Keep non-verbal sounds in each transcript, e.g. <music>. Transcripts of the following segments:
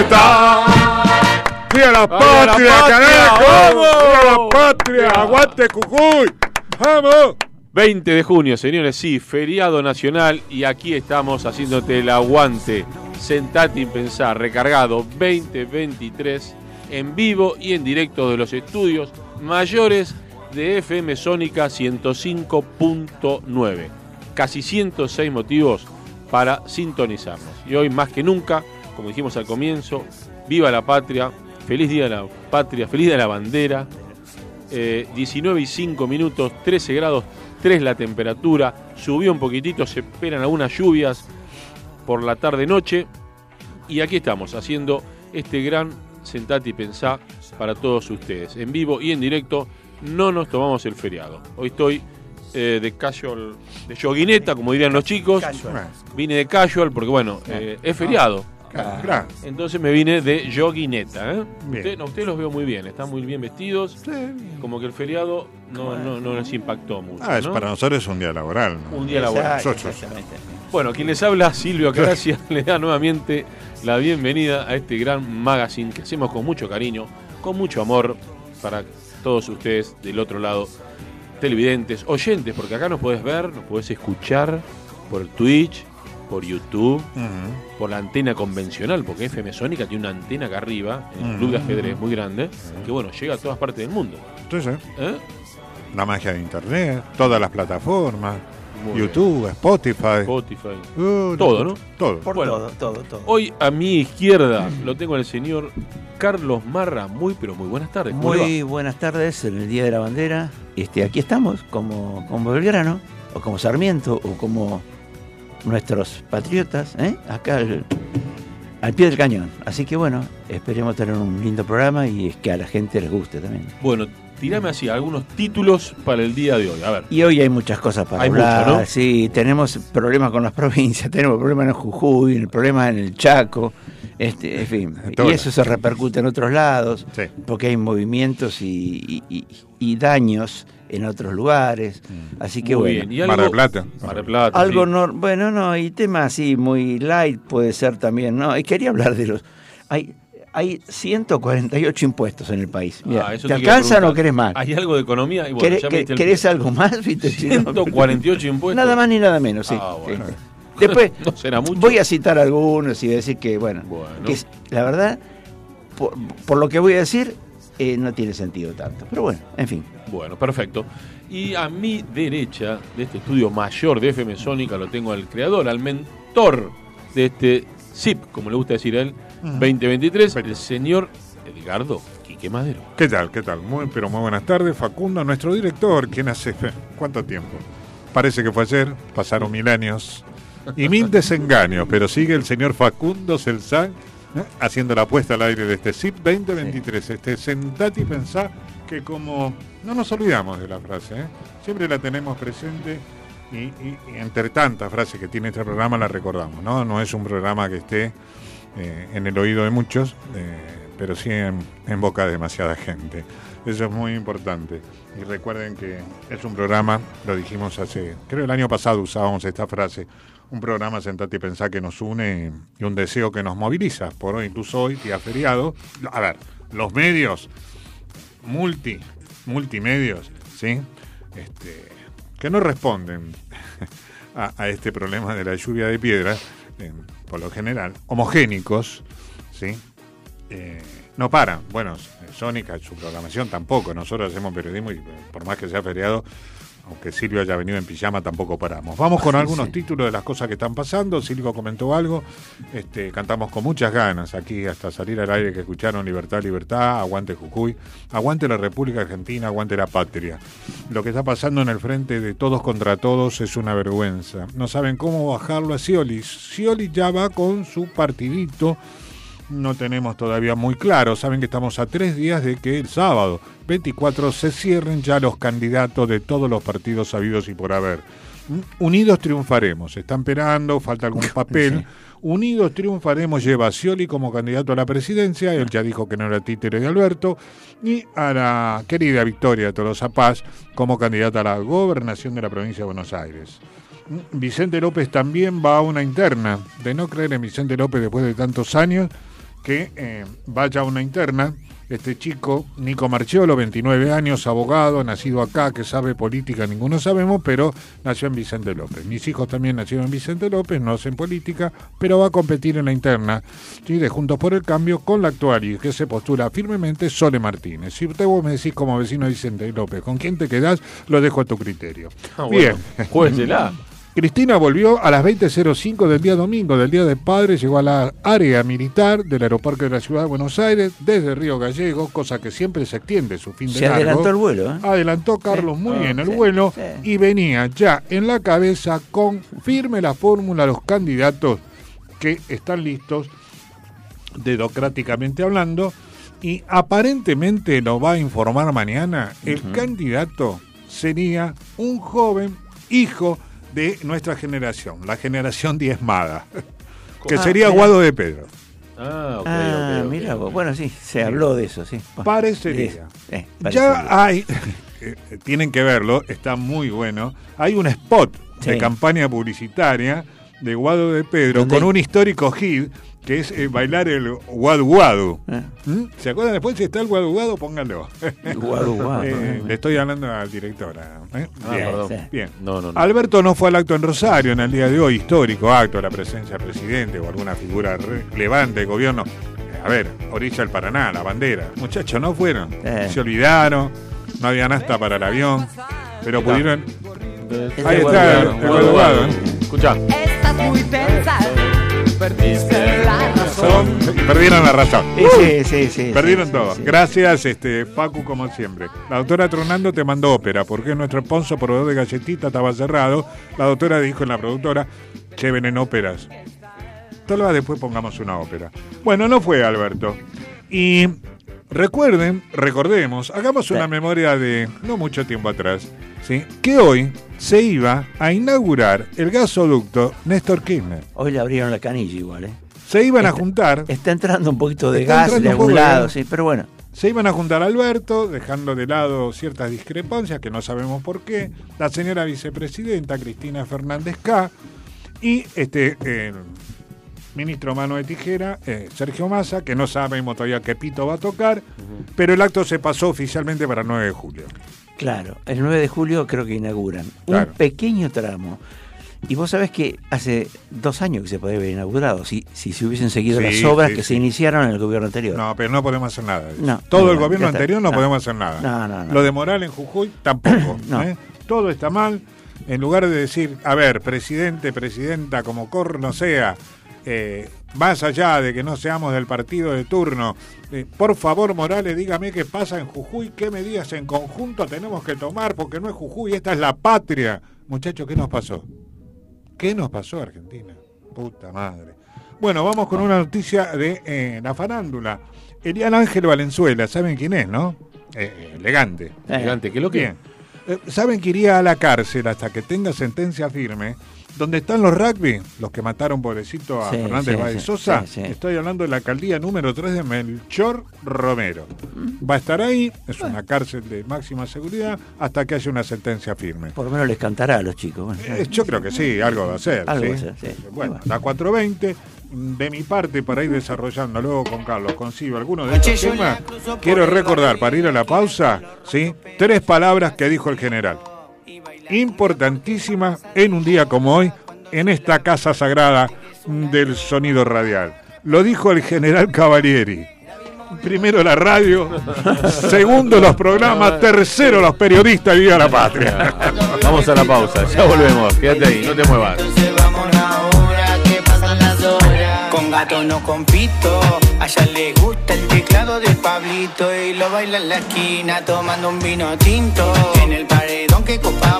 Libertad. ¡Viva la patria, carajo! ¡Viva la patria! ¡Aguante Cucuy! ¡Vamos! 20 de junio, señores, sí, feriado nacional y aquí estamos haciéndote el aguante. Sentate y pensar, recargado 2023 en vivo y en directo de los estudios mayores de FM Sónica 105.9. Casi 106 motivos para sintonizarnos. Y hoy más que nunca como dijimos al comienzo, viva la patria, feliz día de la patria, feliz día de la bandera. 19 eh, y 5 minutos, 13 grados 3 la temperatura, subió un poquitito, se esperan algunas lluvias por la tarde-noche. Y aquí estamos haciendo este gran sentate y pensá para todos ustedes. En vivo y en directo, no nos tomamos el feriado. Hoy estoy eh, de casual, de yoguineta, como dirían los chicos. Vine de casual porque, bueno, eh, es feriado. Entonces me vine de yoguineta. ¿eh? Usted, los veo muy bien, están muy bien vestidos. Como que el feriado no, no, les impactó mucho. Ah, es para nosotros es un día laboral. Un día laboral. Bueno, quien les habla, Silvio Gracias <laughs> le da nuevamente la bienvenida a este gran magazine que hacemos con mucho cariño, con mucho amor para todos ustedes del otro lado, televidentes, oyentes, porque acá nos puedes ver, nos puedes escuchar por Twitch, por YouTube, por la antena convencional, porque FM Sónica tiene una antena acá arriba, en el club de ajedrez muy grande, que bueno, llega a todas partes del mundo. Entonces, ¿Eh? la magia de internet, todas las plataformas. YouTube, Spotify. Spotify. Uh, todo, ¿no? Todo. todo, todo, todo. Hoy a mi izquierda lo tengo al señor Carlos Marra. Muy, pero muy buenas tardes. Muy buenas tardes en el Día de la Bandera. Este, aquí estamos, como, como Belgrano, o como Sarmiento, o como nuestros patriotas, ¿eh? acá al, pie del cañón. Así que bueno, esperemos tener un lindo programa y que a la gente les guste también. Bueno, tirame así algunos títulos para el día de hoy. A ver. Y hoy hay muchas cosas para hablar. Sí, tenemos problemas con las <laughs> provincias, tenemos problemas en Jujuy, problemas en el Chaco. Este, en fin, <laughs> y eso se repercute en otros lados, porque hay movimientos y, y daños en otros lugares. Mm. Así que bueno. Bien. Mar del Plata. Mar Plata. Algo no, bueno, no, y tema así muy light puede ser también, ¿no? Y quería hablar de los hay hay 148 impuestos en el país. Ah, ¿Te, alcanza o no querés más? ¿Hay algo de economía? Y ¿Querés, algo más? 148 <laughs> impuestos. Nada más ni nada menos, sí. Ah, Después, <laughs> voy a citar algunos y decir que, bueno, que la verdad, por, lo que voy a decir, eh, no tiene sentido tanto. Pero bueno, en fin. Bueno, perfecto. Y a mi derecha de este estudio mayor de FM Sónica lo tengo al creador, al mentor de este ZIP, como le gusta decir a él, 2023, el señor Edgardo Quique Madero. ¿Qué tal? ¿Qué tal? Muy, pero muy buenas tardes. Facundo, nuestro director, quien hace... ¿Cuánto tiempo? Parece que fue ayer, pasaron mil años y mil desengaños, pero sigue el señor Facundo Celsan ¿eh? haciendo la apuesta al aire de este ZIP 2023. Este sentate y pensá que como no nos olvidamos de la frase, ¿eh? siempre la tenemos presente y, entre tantas frases que tiene este programa la recordamos, ¿no? No es un programa que esté eh, en el oído de muchos, pero sí en, en boca de demasiada gente. Eso es muy importante. Y recuerden que es un programa, lo dijimos hace, creo el año pasado usábamos esta frase, un programa Sentate y Pensá que nos une y un deseo que nos moviliza. Por hoy, incluso hoy, día feriado. A ver, los medios, multi, multimedios, ¿sí? Este, que no responden <laughs> a, este problema de la lluvia de piedra, por lo general, homogénicos, ¿sí? Eh, no paran. Bueno, Sónica, su programación tampoco. Nosotros hacemos periodismo y por más que sea feriado, aunque Silvio haya venido en pijama, tampoco paramos. Vamos con <laughs> algunos títulos de las cosas que están pasando. Silvio comentó algo. Este, cantamos con muchas ganas aquí hasta salir al aire que escucharon Libertad, Libertad, Aguante Jujuy, Aguante la República Argentina, Aguante la Patria. Lo que está pasando en el frente de todos contra todos es una vergüenza. No saben cómo bajarlo a Scioli. Scioli ya va con su partidito no tenemos todavía muy claro. Saben que estamos a tres días de que el sábado 24 se cierren ya los candidatos de todos los partidos sabidos y por haber. Unidos triunfaremos. Están esperando, falta algún <laughs> papel. Unidos triunfaremos lleva a Scioli como candidato a la presidencia. Él ya dijo que no era títere de Alberto. Y a la querida Victoria Tolosa Paz como candidata a la gobernación de la provincia de Buenos Aires. Vicente López también va a una interna. De no creer en Vicente López después de tantos años, que eh, vaya a una interna. Este chico, Nico Marchiolo, 29 años, abogado, nacido acá, que sabe política, ninguno sabemos, pero nació en Vicente López. Mis hijos también nacieron en Vicente López, no hacen política, pero va a competir en la interna ¿sí? de Juntos por el Cambio con la actual y que se postula firmemente Sole Martínez. Si usted vos me decís como vecino de Vicente López, ¿con quién te quedás? Lo dejo a tu criterio. Ah, Bien. <laughs> Cristina volvió a las 20.05 del día domingo, del Día del Padre, llegó a la área militar del aeropuerto de la Ciudad de Buenos Aires desde Río Gallego, cosa que siempre se extiende su fin de Se adelantó el vuelo, ¿eh? Adelantó Carlos muy bien el vuelo y venía ya en la cabeza con firme la fórmula los candidatos que están listos, dedocráticamente hablando, y aparentemente lo va a informar mañana, el candidato sería un joven hijo de nuestra generación, la generación diezmada, que ah, sería Guado de Pedro. Ah, ok, ah, mira, bueno, sí, se habló de eso, sí. Parecería. Eh, ya hay, <laughs> eh, tienen que verlo, está muy bueno. Hay un spot de campaña publicitaria de Guado de Pedro con un histórico hit que es eh, bailar el guadu guadu. Ah. ¿Mm? ¿Se acuerdan después si está el guadu guadu? Pónganlo. guadu guadu. <laughs> Eh, le estoy hablando al director. ¿eh? Ah, bien, bien. No, no, Alberto no fue al acto en Rosario en el día de hoy, histórico acto la presencia del presidente o alguna figura relevante del gobierno. A ver, orilla del Paraná, la bandera. Muchachos, no fueron. Se olvidaron, no había hasta para el avión, pero pudieron... Ahí está, el guadu guadu. Escucha. Estás muy pensado perdiste la razón. Perdieron la razón. Sí, sí, sí. Perdieron todo. Gracias, este, Facu, como siempre. La doctora Tronando te mandó ópera, porque nuestro sponsor proveedor de galletitas estaba cerrado. La doctora dijo en la productora, lleven en óperas. Tal vez después pongamos una ópera. Bueno, no fue Alberto. Y recuerden, recordemos, hagamos una memoria de no mucho tiempo atrás, ¿sí? que hoy se iba a inaugurar el gasoducto Néstor Kirchner. Hoy le abrieron la canilla igual, ¿eh? Se iban a juntar. Está entrando un poquito de gas de algún lado, sí, pero bueno. Se iban a juntar Alberto, dejando de lado ciertas discrepancias que no sabemos por qué, la señora vicepresidenta Cristina Fernández K y este ministro mano de tijera, eh, Sergio Massa, que no sabemos todavía qué pito va a tocar, pero el acto se pasó oficialmente para el 9 de julio. Claro, el 9 de julio creo que inauguran un pequeño tramo. Y vos sabés que hace dos años que se podía haber inaugurado, si, si se hubiesen seguido las obras que se iniciaron en el gobierno anterior. No, pero no podemos hacer nada. Todo el gobierno anterior no, podemos hacer nada. Lo de Moral en Jujuy tampoco. <coughs> ¿eh? Todo está mal. En lugar de decir, a ver, presidente, presidenta, como corno sea, eh, más allá de que no seamos del partido de turno, eh, por favor, Morales, dígame qué pasa en Jujuy, qué medidas en conjunto tenemos que tomar, porque no es Jujuy, esta es la patria. Muchachos, ¿qué nos pasó? ¿Qué nos pasó, Argentina? Puta madre. Bueno, vamos con una noticia de eh, la farándula. Elian Ángel Valenzuela, ¿saben quién es, no? elegante. Elegante, ¿qué lo que? ¿Saben que iría a la cárcel hasta que tenga sentencia firme? ¿Dónde están los rugby, los que mataron pobrecito a Fernández sí, Sosa, estoy hablando de la alcaldía número 3 de Melchor Romero. Va a estar ahí, es una cárcel de máxima seguridad, hasta que haya una sentencia firme. Por lo menos les cantará a los chicos. Eh, yo creo que sí, algo va a ser. Algo Bueno, la 420 de mi parte para ir desarrollando luego con Carlos consigo algunos de estos temas, quiero recordar para ir a la pausa, ¿sí? Tres palabras que dijo el general importantísima en un día como hoy, en esta casa sagrada del sonido radial. Lo dijo el general Cavalieri. Primero la radio, <laughs> segundo los programas, tercero los periodistas y viva la patria. <laughs> Vamos a la pausa, ya volvemos, quédate ahí, no te muevas. Con gato no compito, a ella le gusta el teclado de Pablito y lo baila en la esquina tomando un vino tinto. En el paredón que copamos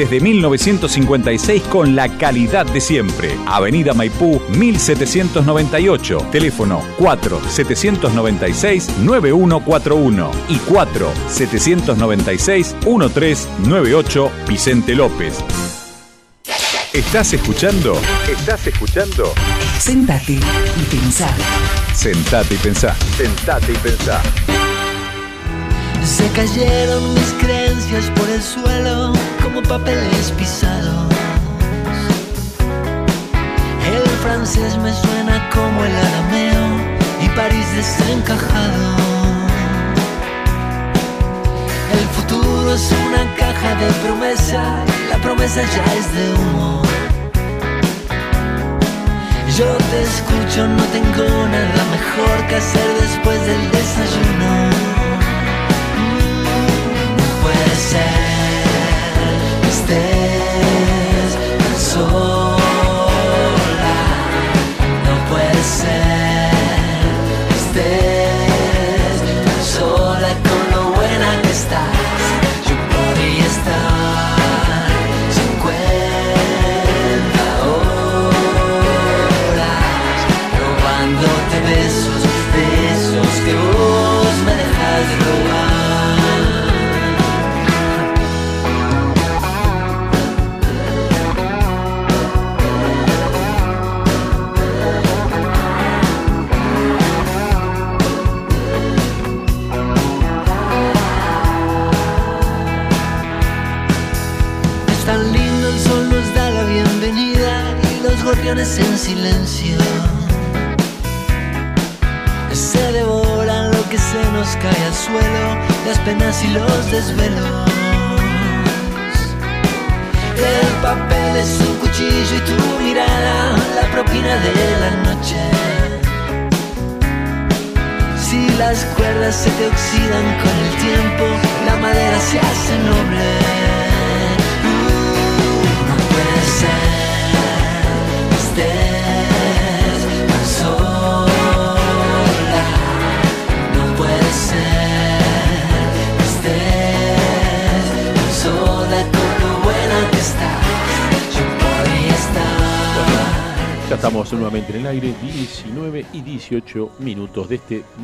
Desde 1956 con la calidad de siempre. Avenida Maipú 1798. Teléfono 4-796-9141 y 4-796-1398 Vicente López. ¿Estás escuchando? ¿Estás escuchando? Sentate y pensá. Sentate y pensá. Sentate y pensá. Se cayeron mis creencias por el suelo como papeles pisados. El francés me suena como el arameo y París desencajado. El futuro es una caja de promesa, la promesa ya es de humo. Yo te escucho, no tengo nada mejor que hacer después del desayuno. No puede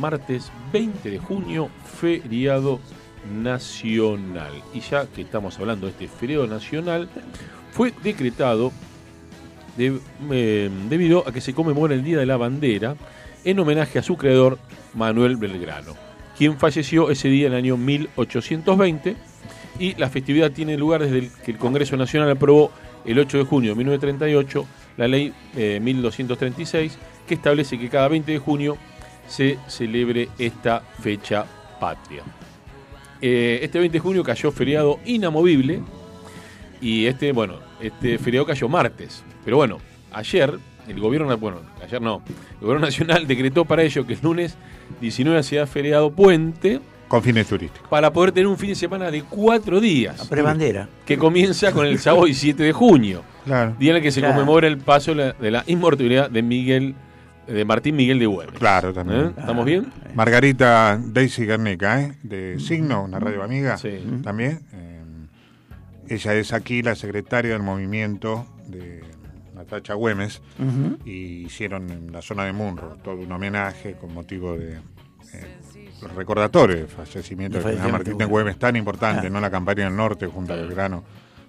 martes 20 de junio, feriado nacional. Y ya que estamos hablando de este feriado nacional, fue decretado eh, debido a que se conmemora el Día de la Bandera en homenaje a su creador Manuel Belgrano, quien falleció ese día en el año 1820 y la festividad tiene lugar desde que el Congreso Nacional aprobó el 8 de junio de 1938 la ley 1236 eh, que establece que cada 20 de junio se celebre esta fecha patria. Eh, este 20 de junio cayó feriado inamovible y este, bueno, este feriado cayó martes. Pero bueno, ayer el gobierno, bueno, ayer no, el gobierno nacional decretó para ello que el lunes 19 sea feriado puente con fines turísticos. Para poder tener un fin de semana de cuatro días. La prebandera. Que comienza con el sábado y 7 de junio. Claro. Día en el que se conmemora el paso de la, inmortalidad de Miguel de Martín Miguel de Güemes. Claro, también. ¿Eh? ¿Estamos bien? Margarita Daisy Guernica, ¿eh? de Signo, una radio amiga. Sí. También. Eh, ella es aquí la secretaria del movimiento de Natacha Güemes. Y hicieron en la zona de Munro todo un homenaje con motivo de recordatorio del fallecimiento de Martín de Güemes, tan importante, ah. ¿no? La campaña del norte junto al grano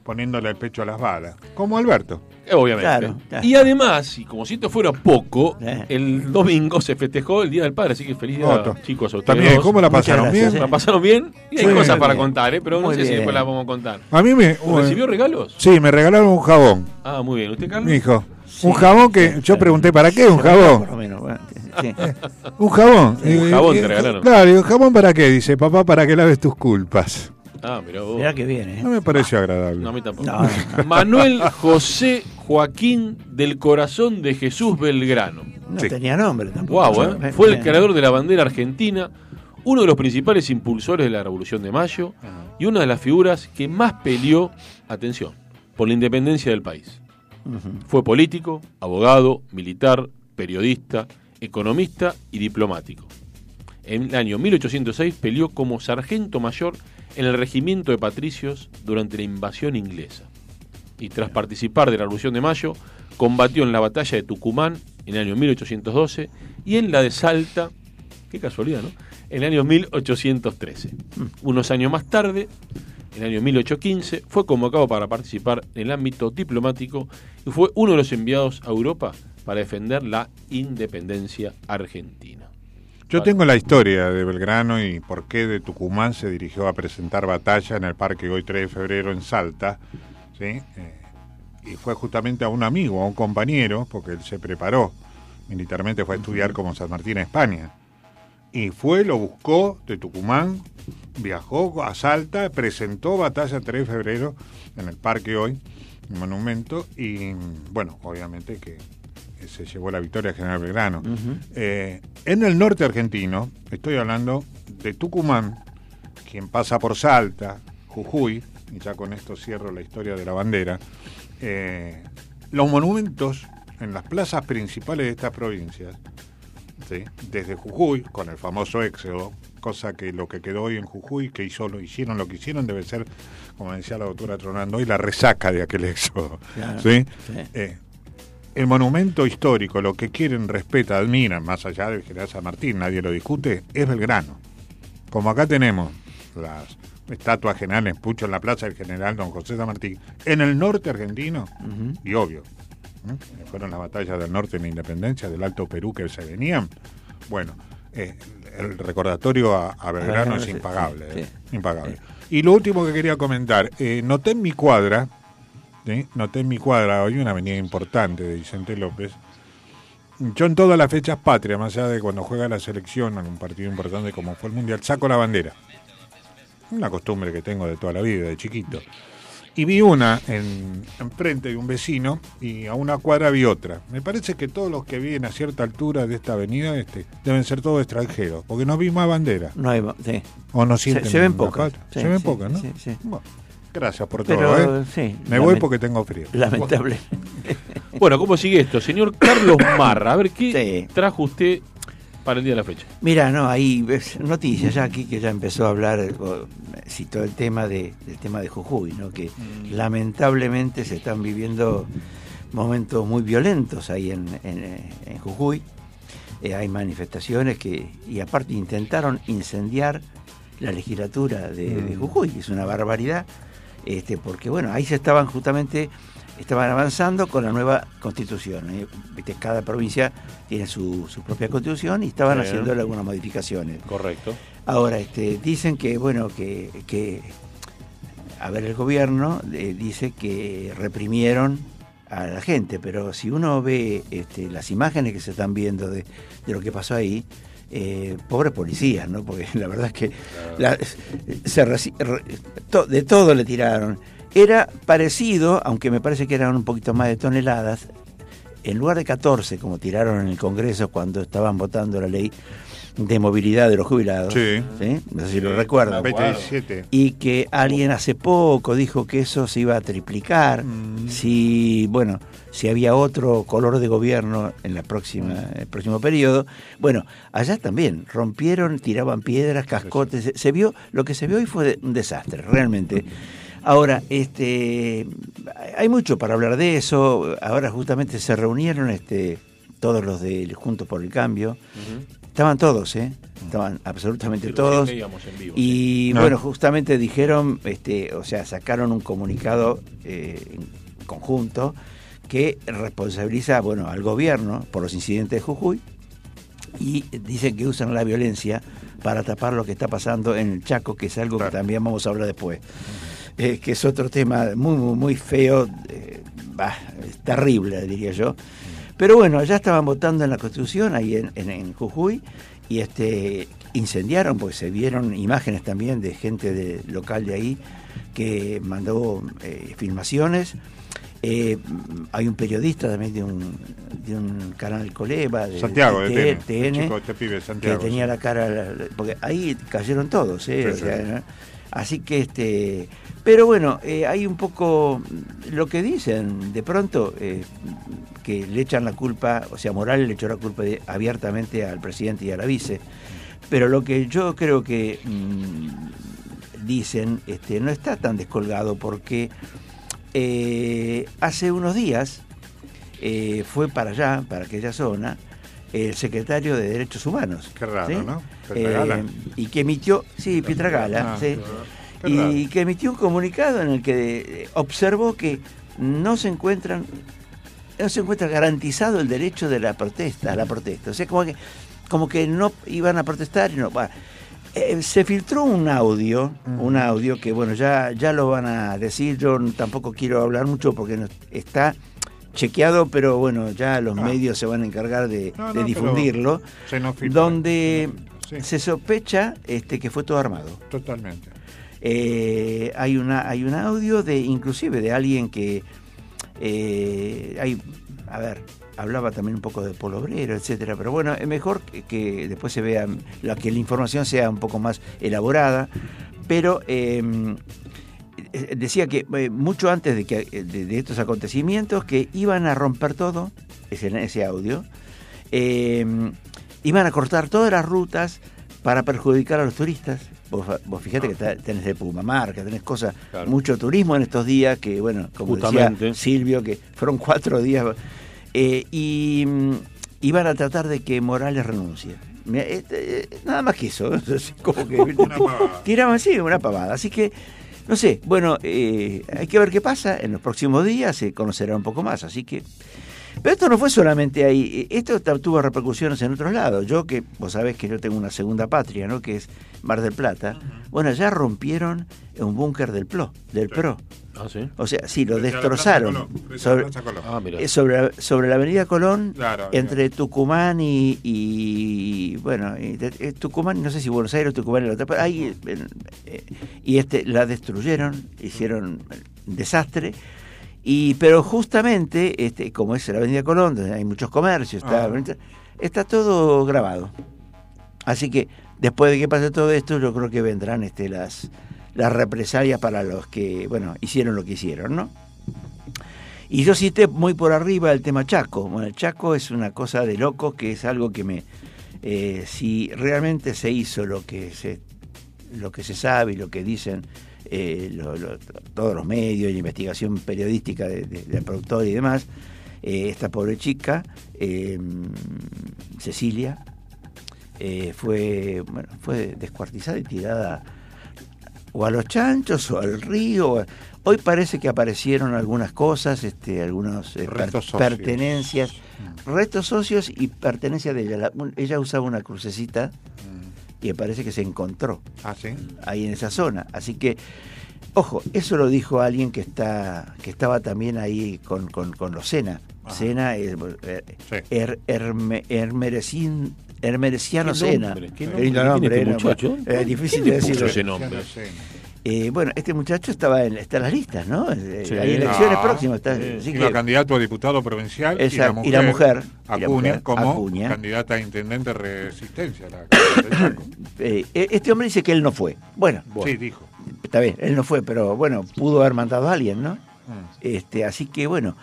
poniéndole el pecho a las balas, como Alberto. Eh, obviamente. Y además, y como si esto fuera poco, eh. el domingo se festejó el Día del Padre, así que feliz día, chicos. A También, ¿cómo la pasaron bien? ¿La pasaron bien? Y hay cosas para contar, ¿eh? pero no sé si después las vamos a contar. A mí me... ¿Recibió regalos? Sí, me regalaron un jabón. Ah, muy bien. ¿Usted, Carlos? Mi hijo. un jabón que yo pregunté, ¿para qué un jabón? <laughs> un jabón. Un jabón te regalaron. Claro, un jabón para qué? Dice, papá, para que laves tus culpas. Ah, mira vos. Mirá que viene. ¿eh? No me pareció agradable. No, a mí tampoco. Manuel José Joaquín del Corazón de Jesús Belgrano. No tenía nombre tampoco. Wow, ¿eh? Fue el creador de la bandera argentina, uno de los principales impulsores de la Revolución de Mayo y una de las figuras que más peleó, atención, por la independencia del país. Fue político, abogado, militar, periodista, economista y diplomático. En el año 1806 peleó como sargento mayor en el regimiento de patricios durante la invasión inglesa. Y tras participar de la Revolución de Mayo, combatió en la batalla de Tucumán en el año 1812 y en la de Salta, qué casualidad, ¿no? En el año 1813. Unos años más tarde, en el año 1815, fue convocado para participar en el ámbito diplomático y fue uno de los enviados a Europa para defender la independencia argentina. Yo tengo la historia de Belgrano y por qué de Tucumán se dirigió a presentar batalla en el parque hoy 3 de febrero en Salta. ¿sí? Eh, y fue justamente a un amigo, a un compañero, porque él se preparó militarmente, fue a estudiar como San Martín a España. Y fue, lo buscó de Tucumán, viajó a Salta, presentó batalla 3 de febrero en el parque hoy, un monumento, y bueno, obviamente que se llevó la victoria General Belgrano. Eh, en el norte argentino, estoy hablando de Tucumán, quien pasa por Salta, Jujuy, y ya con esto cierro la historia de la bandera, eh, los monumentos en las plazas principales de estas provincias, desde Jujuy, con el famoso éxodo, cosa que lo que quedó hoy en Jujuy, que hizo, lo hicieron lo que hicieron, debe ser, como decía la doctora Tronando, hoy la resaca de aquel <laughs> éxodo. Eh, el monumento histórico, lo que quieren, respetan, admiran, más allá del General San Martín, nadie lo discute, es Belgrano. Como acá tenemos las estatuas generales Pucho en la Plaza del General Don José San Martín, en el norte argentino, y obvio, fueron las batallas del norte en la independencia, del Alto Perú que se venían, bueno, eh, el recordatorio a, Belgrano es impagable, eh, impagable. Y lo último que quería comentar, eh, noté en mi cuadra, noté en mi cuadra, hoy una avenida importante de Vicente López, yo en todas las fechas patrias, más allá de cuando juega la selección en un partido importante como fue el Mundial, saco la bandera. Una costumbre que tengo de toda la vida, de chiquito. Y vi una en, frente de un vecino y a una cuadra vi otra. Me parece que todos los que viven a cierta altura de esta avenida este, deben ser todos extranjeros, porque no vi más bandera. No hay, sí. O no sienten se, ven pocas. se ven pocas, ¿no? Sí, sí. Gracias por todo. ¿eh? Me voy porque tengo frío. Lamentable. Bueno, ¿cómo sigue esto? Señor Carlos <coughs> Marra, a ver qué trajo usted para el día de la fecha. Mira, no, ahí noticias ya aquí que ya empezó a hablar, citó el tema de, el tema de Jujuy, ¿no? que mm. lamentablemente se están viviendo momentos muy violentos ahí en, en, Jujuy. Eh, hay manifestaciones que, y aparte intentaron incendiar la legislatura de, de mm. Jujuy, es una barbaridad, este, porque bueno, ahí se estaban justamente estaban avanzando con la nueva constitución. ¿eh? Cada provincia tiene su, propia constitución y estaban haciendo algunas modificaciones. Correcto. Ahora, este, dicen que, bueno, que, a ver, el gobierno eh, dice que reprimieron a la gente, pero si uno ve este, las imágenes que se están viendo de, lo que pasó ahí, eh, pobres policías, ¿no? Porque <laughs> la verdad es que de todo le tiraron era parecido, aunque me parece que eran un poquito más de toneladas, en lugar de 14, como tiraron en el Congreso cuando estaban votando la ley de movilidad de los jubilados, sí. no sé si lo recuerdan, y que alguien hace poco dijo que eso se iba a triplicar mm. si, bueno, si había otro color de gobierno en la próxima, el próximo periodo. Bueno, allá también rompieron, tiraban piedras, cascotes, se vio, lo que se vio hoy fue un desastre, realmente. Ahora, este, hay mucho para hablar de eso. Ahora justamente se reunieron este, todos los de Juntos por el Cambio. Estaban todos, ¿eh? Estaban absolutamente todos. y bueno, justamente dijeron, este, o sea, sacaron un comunicado eh, en conjunto que responsabiliza, bueno, al gobierno por los incidentes de Jujuy y dicen que usan la violencia para tapar lo que está pasando en el Chaco, que es algo que también vamos a hablar después. Eh, que es otro tema muy, muy, feo, eh, terrible, diría yo. Pero bueno, ya estaban votando en la Constitución ahí en, Jujuy y este incendiaron, porque se vieron imágenes también de gente de, local de ahí que mandó eh, filmaciones. Hay un periodista también de un, de un canal Coleva, de Santiago, de, TN, este que tenía la cara, porque ahí cayeron todos, así que este pero bueno, eh, hay un poco lo que dicen, de pronto, eh, que le echan la culpa, o sea, Morales le echó la culpa abiertamente al presidente y a la vice. Pero lo que yo creo que mm, dicen este, no está tan descolgado porque eh, hace unos días fue para allá, para aquella zona, el secretario de Derechos Humanos. Qué raro, ¿no? y que emitió, sí, Pietragala, ah, sí. y que emitió un comunicado en el que eh, observó que no se encuentran no se encuentra garantizado el derecho de la protesta a la protesta. O sea como que como que no iban a protestar y no eh, se filtró un audio un audio que bueno ya ya lo van a decir yo tampoco quiero hablar mucho porque está chequeado, pero bueno, ya los ah. medios se van a encargar de, difundirlo, donde se sospecha este, que fue todo armado. Totalmente. Eh, hay, una, hay un audio de inclusive de alguien que eh, hay, a ver, hablaba también un poco de polo obrero, etcétera. Pero bueno, es mejor que, después se vea, la, que la información sea un poco más elaborada. Pero em, decía que mucho antes de, que, de, estos acontecimientos, que iban a romper todo, ese, ese audio, em, iban a cortar todas las rutas para perjudicar a los turistas. Vos, vos fíjate que tenés de Pumamarca, tenés cosas, mucho turismo en estos días, que bueno, como decía Silvio, que fueron cuatro días, eh, y mm, iban a tratar de que Morales renuncie. Este, eh, nada más que eso, <laughs> como que <laughs> tiraban <laughs> así, una pavada. Así que, no sé, bueno, eh, hay que ver qué pasa, en los próximos días se conocerá un poco más, así que... Pero esto no fue solamente ahí, esto tuvo repercusiones en otros lados. Yo que, vos sabés que yo tengo una segunda patria, ¿no? Que es Mar del Plata. Bueno, ya rompieron un búnker del PRO, del PRO. Ah, ¿sí? O sea, sí, lo destrozaron. Sobre, ah, eh, sobre, sobre, la avenida Colón, entre Tucumán y, bueno, Tucumán, no sé si Buenos Aires o Tucumán, y, otra, ahí, eh, y este, la destruyeron, hicieron un desastre y, pero justamente, este, como es la Avenida Colón, donde hay muchos comercios, está, ah. está todo grabado. Así que después de que pase todo esto, yo creo que vendrán este, las, represalias para los que, bueno, hicieron lo que hicieron, ¿no? Y yo cité muy por arriba el tema Chaco. Bueno, el Chaco es una cosa de loco que es algo que me... Eh, si realmente se hizo lo que se, lo que se sabe y lo que dicen eh, todos los medios, la investigación periodística del productor y demás, eh, esta pobre chica, Cecilia, eh, fue, bueno, fue descuartizada y tirada o a los chanchos o al río. Hoy parece que aparecieron algunas cosas, este, algunas pertenencias, mm. restos socios y pertenencias de ella. ella usaba una crucecita y me parece que se encontró ¿Ah, ahí en esa zona. Así que, ojo, eso lo dijo alguien que está que estaba también ahí con, con, con los Sena. Sena, eh, er, Hermereciano Sena. Qué nombre, muchacho? Es difícil de decirlo. Ese nombre? Eh, bueno, este muchacho estaba en, está en las listas, ¿no? Eh, hay elecciones ah, próximas. Está, candidato a diputado provincial y, la mujer, Acuña, como candidata a intendente de resistencia. <laughs> Eh, este hombre dice que él no fue. Bueno, sí, dijo. Está bien, él no fue, pero bueno, pudo haber mandado a alguien, ¿no? Mm. Este, así que bueno.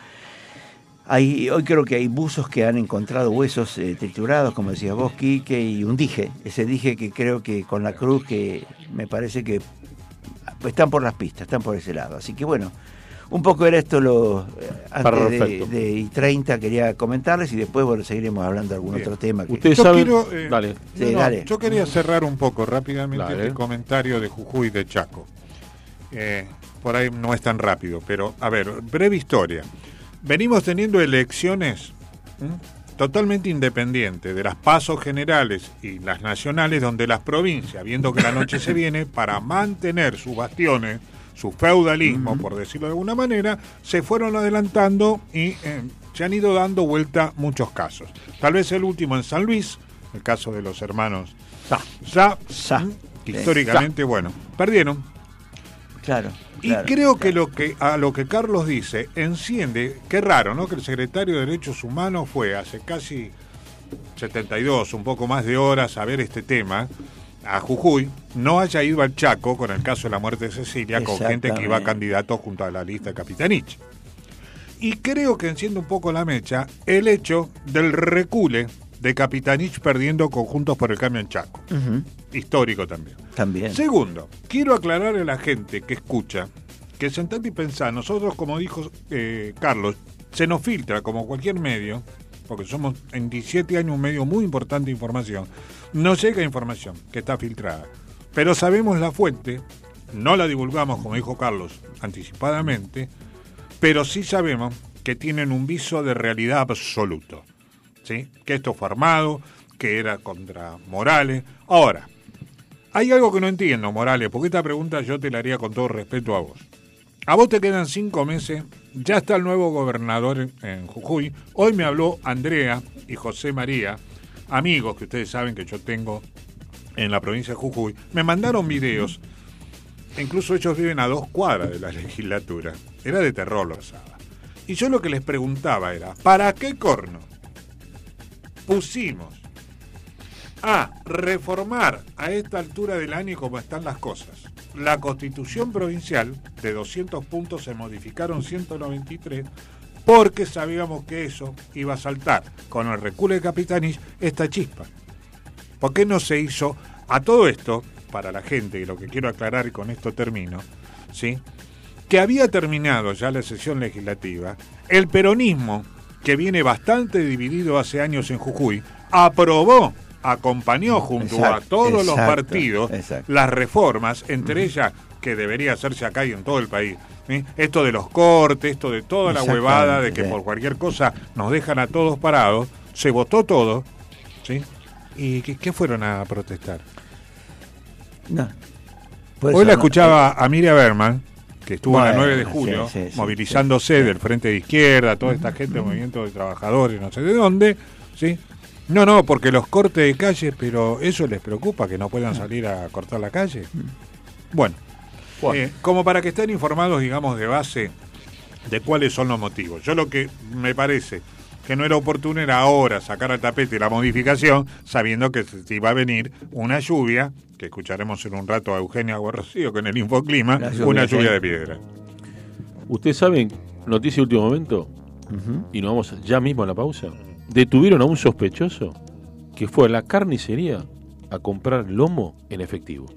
Hay, hoy creo que hay buzos que han encontrado huesos triturados, como decía vos, Quique, y un dije. Ese dije que creo que con la cruz, que me parece que están por las pistas, están por ese lado. Así que bueno, un poco era esto lo eh, antes de, 30 quería comentarles y después bueno seguiremos hablando de algún otro tema. Usted sabe, eh, dale. Yo quería cerrar un poco rápidamente el comentario de Jujuy de Chaco. Eh, por ahí no es tan rápido, pero a ver, breve historia. Venimos teniendo elecciones totalmente independiente de las pasos generales y las nacionales, donde las provincias, viendo que la noche se viene, para mantener sus bastiones, su feudalismo, por decirlo de alguna manera, se fueron adelantando y eh, se han ido dando vuelta muchos casos. Tal vez el último en San Luis, el caso de los hermanos Sa, Sa, históricamente, bueno, perdieron. Claro. Y creo que lo que a lo que Carlos dice enciende, qué raro, ¿no? Que el secretario de Derechos Humanos fue hace casi 72, un poco más de horas a ver este tema a Jujuy, no haya ido al Chaco con el caso de la muerte de Cecilia con gente que iba candidato junto a la lista de Capitanich. Y creo que enciende un poco la mecha el hecho del recule de Capitanich perdiendo conjuntos por el cambio en Chaco. Histórico también. También. Segundo, quiero aclarar a la gente que escucha que sentate y pensar, nosotros, como dijo eh, Carlos, se nos filtra como cualquier medio, porque somos en 17 años un medio muy importante de información, nos llega información que está filtrada. Pero sabemos la fuente, no la divulgamos, como dijo Carlos, anticipadamente, pero sí sabemos que tienen un viso de realidad absoluto que esto fue armado, que era contra Morales. Ahora, hay algo que no entiendo, Morales, porque esta pregunta yo te la haría con todo respeto a vos. A vos te quedan cinco meses, ya está el nuevo gobernador en Jujuy. Hoy me habló Andrea y José María, amigos que ustedes saben que yo tengo en la provincia de Jujuy. Me mandaron videos, incluso ellos viven a dos cuadras de la <laughs> legislatura. Era de terror lo Y yo lo que les preguntaba era, ¿para qué corno pusimos a reformar a esta altura del año como están las cosas? La constitución provincial de 200 puntos se modificaron 193 porque sabíamos que eso iba a saltar con el reculo de Capitanich esta chispa. ¿Por qué no se hizo a todo esto, para la gente, y lo que quiero aclarar y con esto termino, ¿sí? que había terminado ya la sesión legislativa, el peronismo, que viene bastante dividido hace años en Jujuy, aprobó, acompañó junto a todos los partidos las reformas, entre ellas que debería hacerse acá y en todo el país. Esto de los cortes, esto de toda la huevada de que por cualquier cosa nos dejan a todos parados, se votó todo, ¿sí? ¿Y qué, fueron a protestar? No. Hoy la escuchaba a Miriam Berman, que estuvo el 9 de julio, movilizándose del frente de izquierda, toda esta gente, movimiento de trabajadores, no sé de dónde, ¿sí? No, no, porque los cortes de calle, pero eso les preocupa, que no puedan salir a cortar la calle. Bueno, eh, como para que estén informados, digamos, de base de cuáles son los motivos. Yo lo que me parece que no era oportuno era ahora sacar al tapete la modificación, sabiendo que se iba a venir una lluvia, que escucharemos en un rato a Eugenia Guarrocío con el Infoclima, una lluvia de piedra. Ustedes saben, noticia de último momento, y nos vamos ya mismo a la pausa, detuvieron a un sospechoso que fue a la carnicería a comprar lomo en efectivo.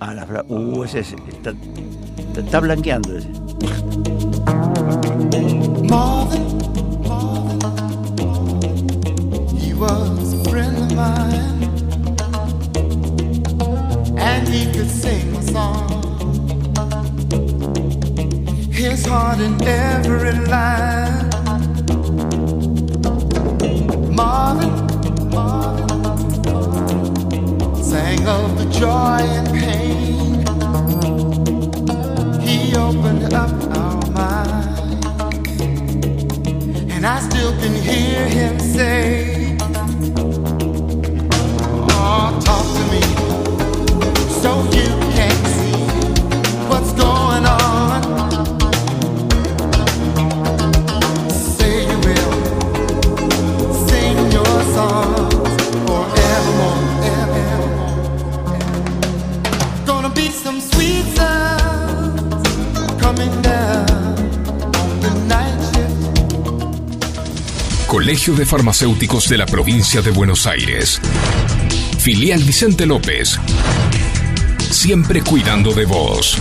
Ah, la uh, ese, está, está blanqueando ese. His heart in every line. Marvin, Marvin sang of the joy and pain. He opened up our mind, and I still can hear him say. De Farmacéuticos de la Provincia de Buenos Aires. Filial Vicente López. Siempre cuidando de vos.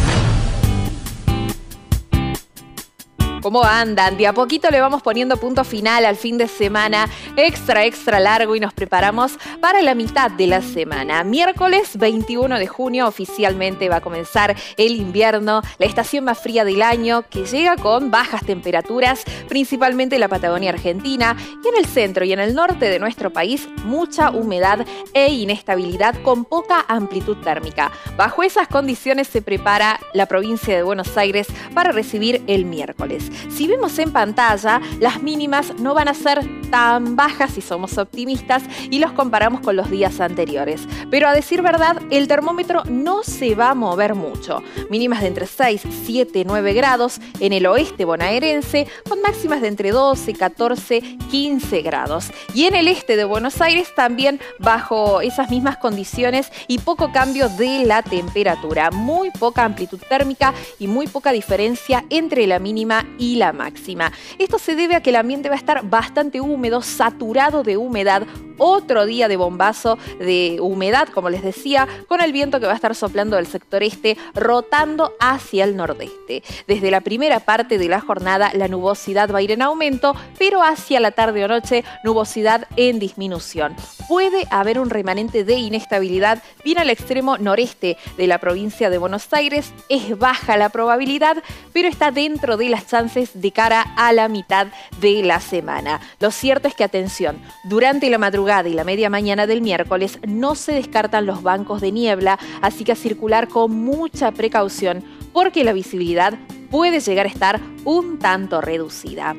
¿Cómo andan? De a poquito le vamos poniendo punto final al fin de semana extra, extra largo y nos preparamos para la mitad de la semana. Miércoles 21 de junio oficialmente va a comenzar el invierno, la estación más fría del año que llega con bajas temperaturas, principalmente en la Patagonia Argentina y en el centro y en el norte de nuestro país mucha humedad e inestabilidad con poca amplitud térmica. Bajo esas condiciones se prepara la provincia de Buenos Aires para recibir el miércoles. Si vemos en pantalla, las mínimas no van a ser tan bajas si somos optimistas y los comparamos con los días anteriores. Pero a decir verdad, el termómetro no se va a mover mucho. Mínimas de entre 6, 7, 9 grados en el oeste bonaerense, con máximas de entre 12, 14, 15 grados. Y en el este de Buenos Aires también bajo esas mismas condiciones y poco cambio de la temperatura. Muy poca amplitud térmica y muy poca diferencia entre la mínima y y la máxima. Esto se debe a que el ambiente va a estar bastante húmedo, saturado de humedad, otro día de bombazo de humedad, como les decía, con el viento que va a estar soplando del sector este, rotando hacia el nordeste. Desde la primera parte de la jornada, la nubosidad va a ir en aumento, pero hacia la tarde o noche, nubosidad en disminución. Puede haber un remanente de inestabilidad bien al extremo noreste de la provincia de Buenos Aires. Es baja la probabilidad, pero está dentro de las chances de cara a la mitad de la semana. Lo cierto es que, atención, durante la madrugada y la media mañana del miércoles no se descartan los bancos de niebla, así que a circular con mucha precaución porque la visibilidad puede llegar a estar un tanto reducida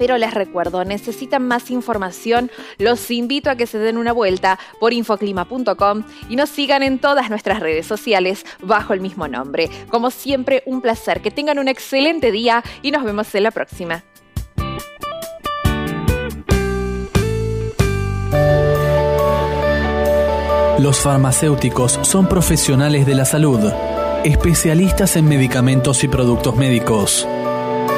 pero les recuerdo, necesitan más información, los invito a que se den una vuelta por infoclima.com y nos sigan en todas nuestras redes sociales bajo el mismo nombre. Como siempre, un placer, que tengan un excelente día y nos vemos en la próxima. Los farmacéuticos son profesionales de la salud, especialistas en medicamentos y productos médicos.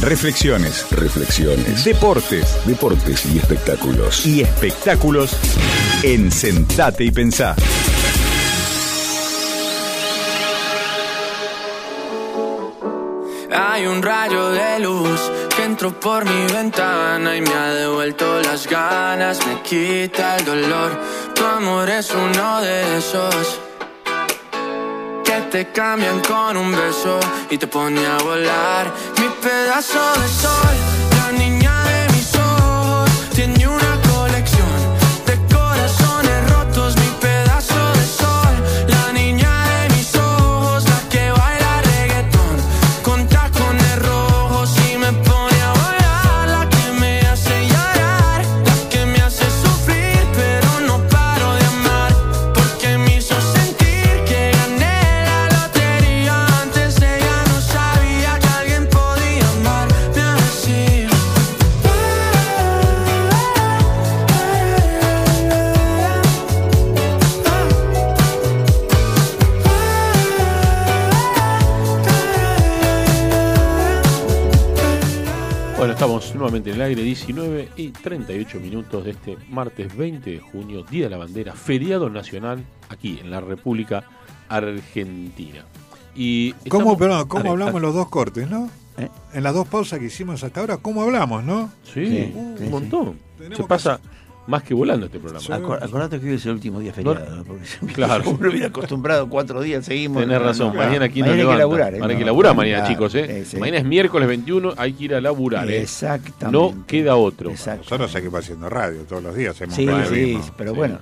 Reflexiones, reflexiones. Deportes, deportes y espectáculos. Y espectáculos en Sentate y Pensá. Hay un rayo de luz que entró por mi ventana y me ha devuelto las ganas, me quita el dolor. Tu amor es uno de esos que te cambian con un beso y te pone a volar. Mi pedazo de sol, el aire, 19 y 38 minutos de este martes 20 de junio, Día de la Bandera, feriado nacional aquí en la República Argentina. Y ¿Cómo, ¿cómo hablamos los dos cortes, no? ¿Eh? En las dos pausas que hicimos hasta ahora, ¿cómo hablamos, no? Sí, un montón. Se pasa más que volando este programa. acordate que hoy es el último día feriado. Porque claro. <laughs> Uno hubiera acostumbrado cuatro días, seguimos. Tenés razón, mañana aquí no hay que laburar. ¿eh? Mañana hay que laburar mañana, chicos. ¿eh? Mañana es miércoles 21, hay que ir a laburar. ¿eh? Exactamente. No queda otro. Nosotros seguimos haciendo radio todos los días. Sí, sí, pero bueno.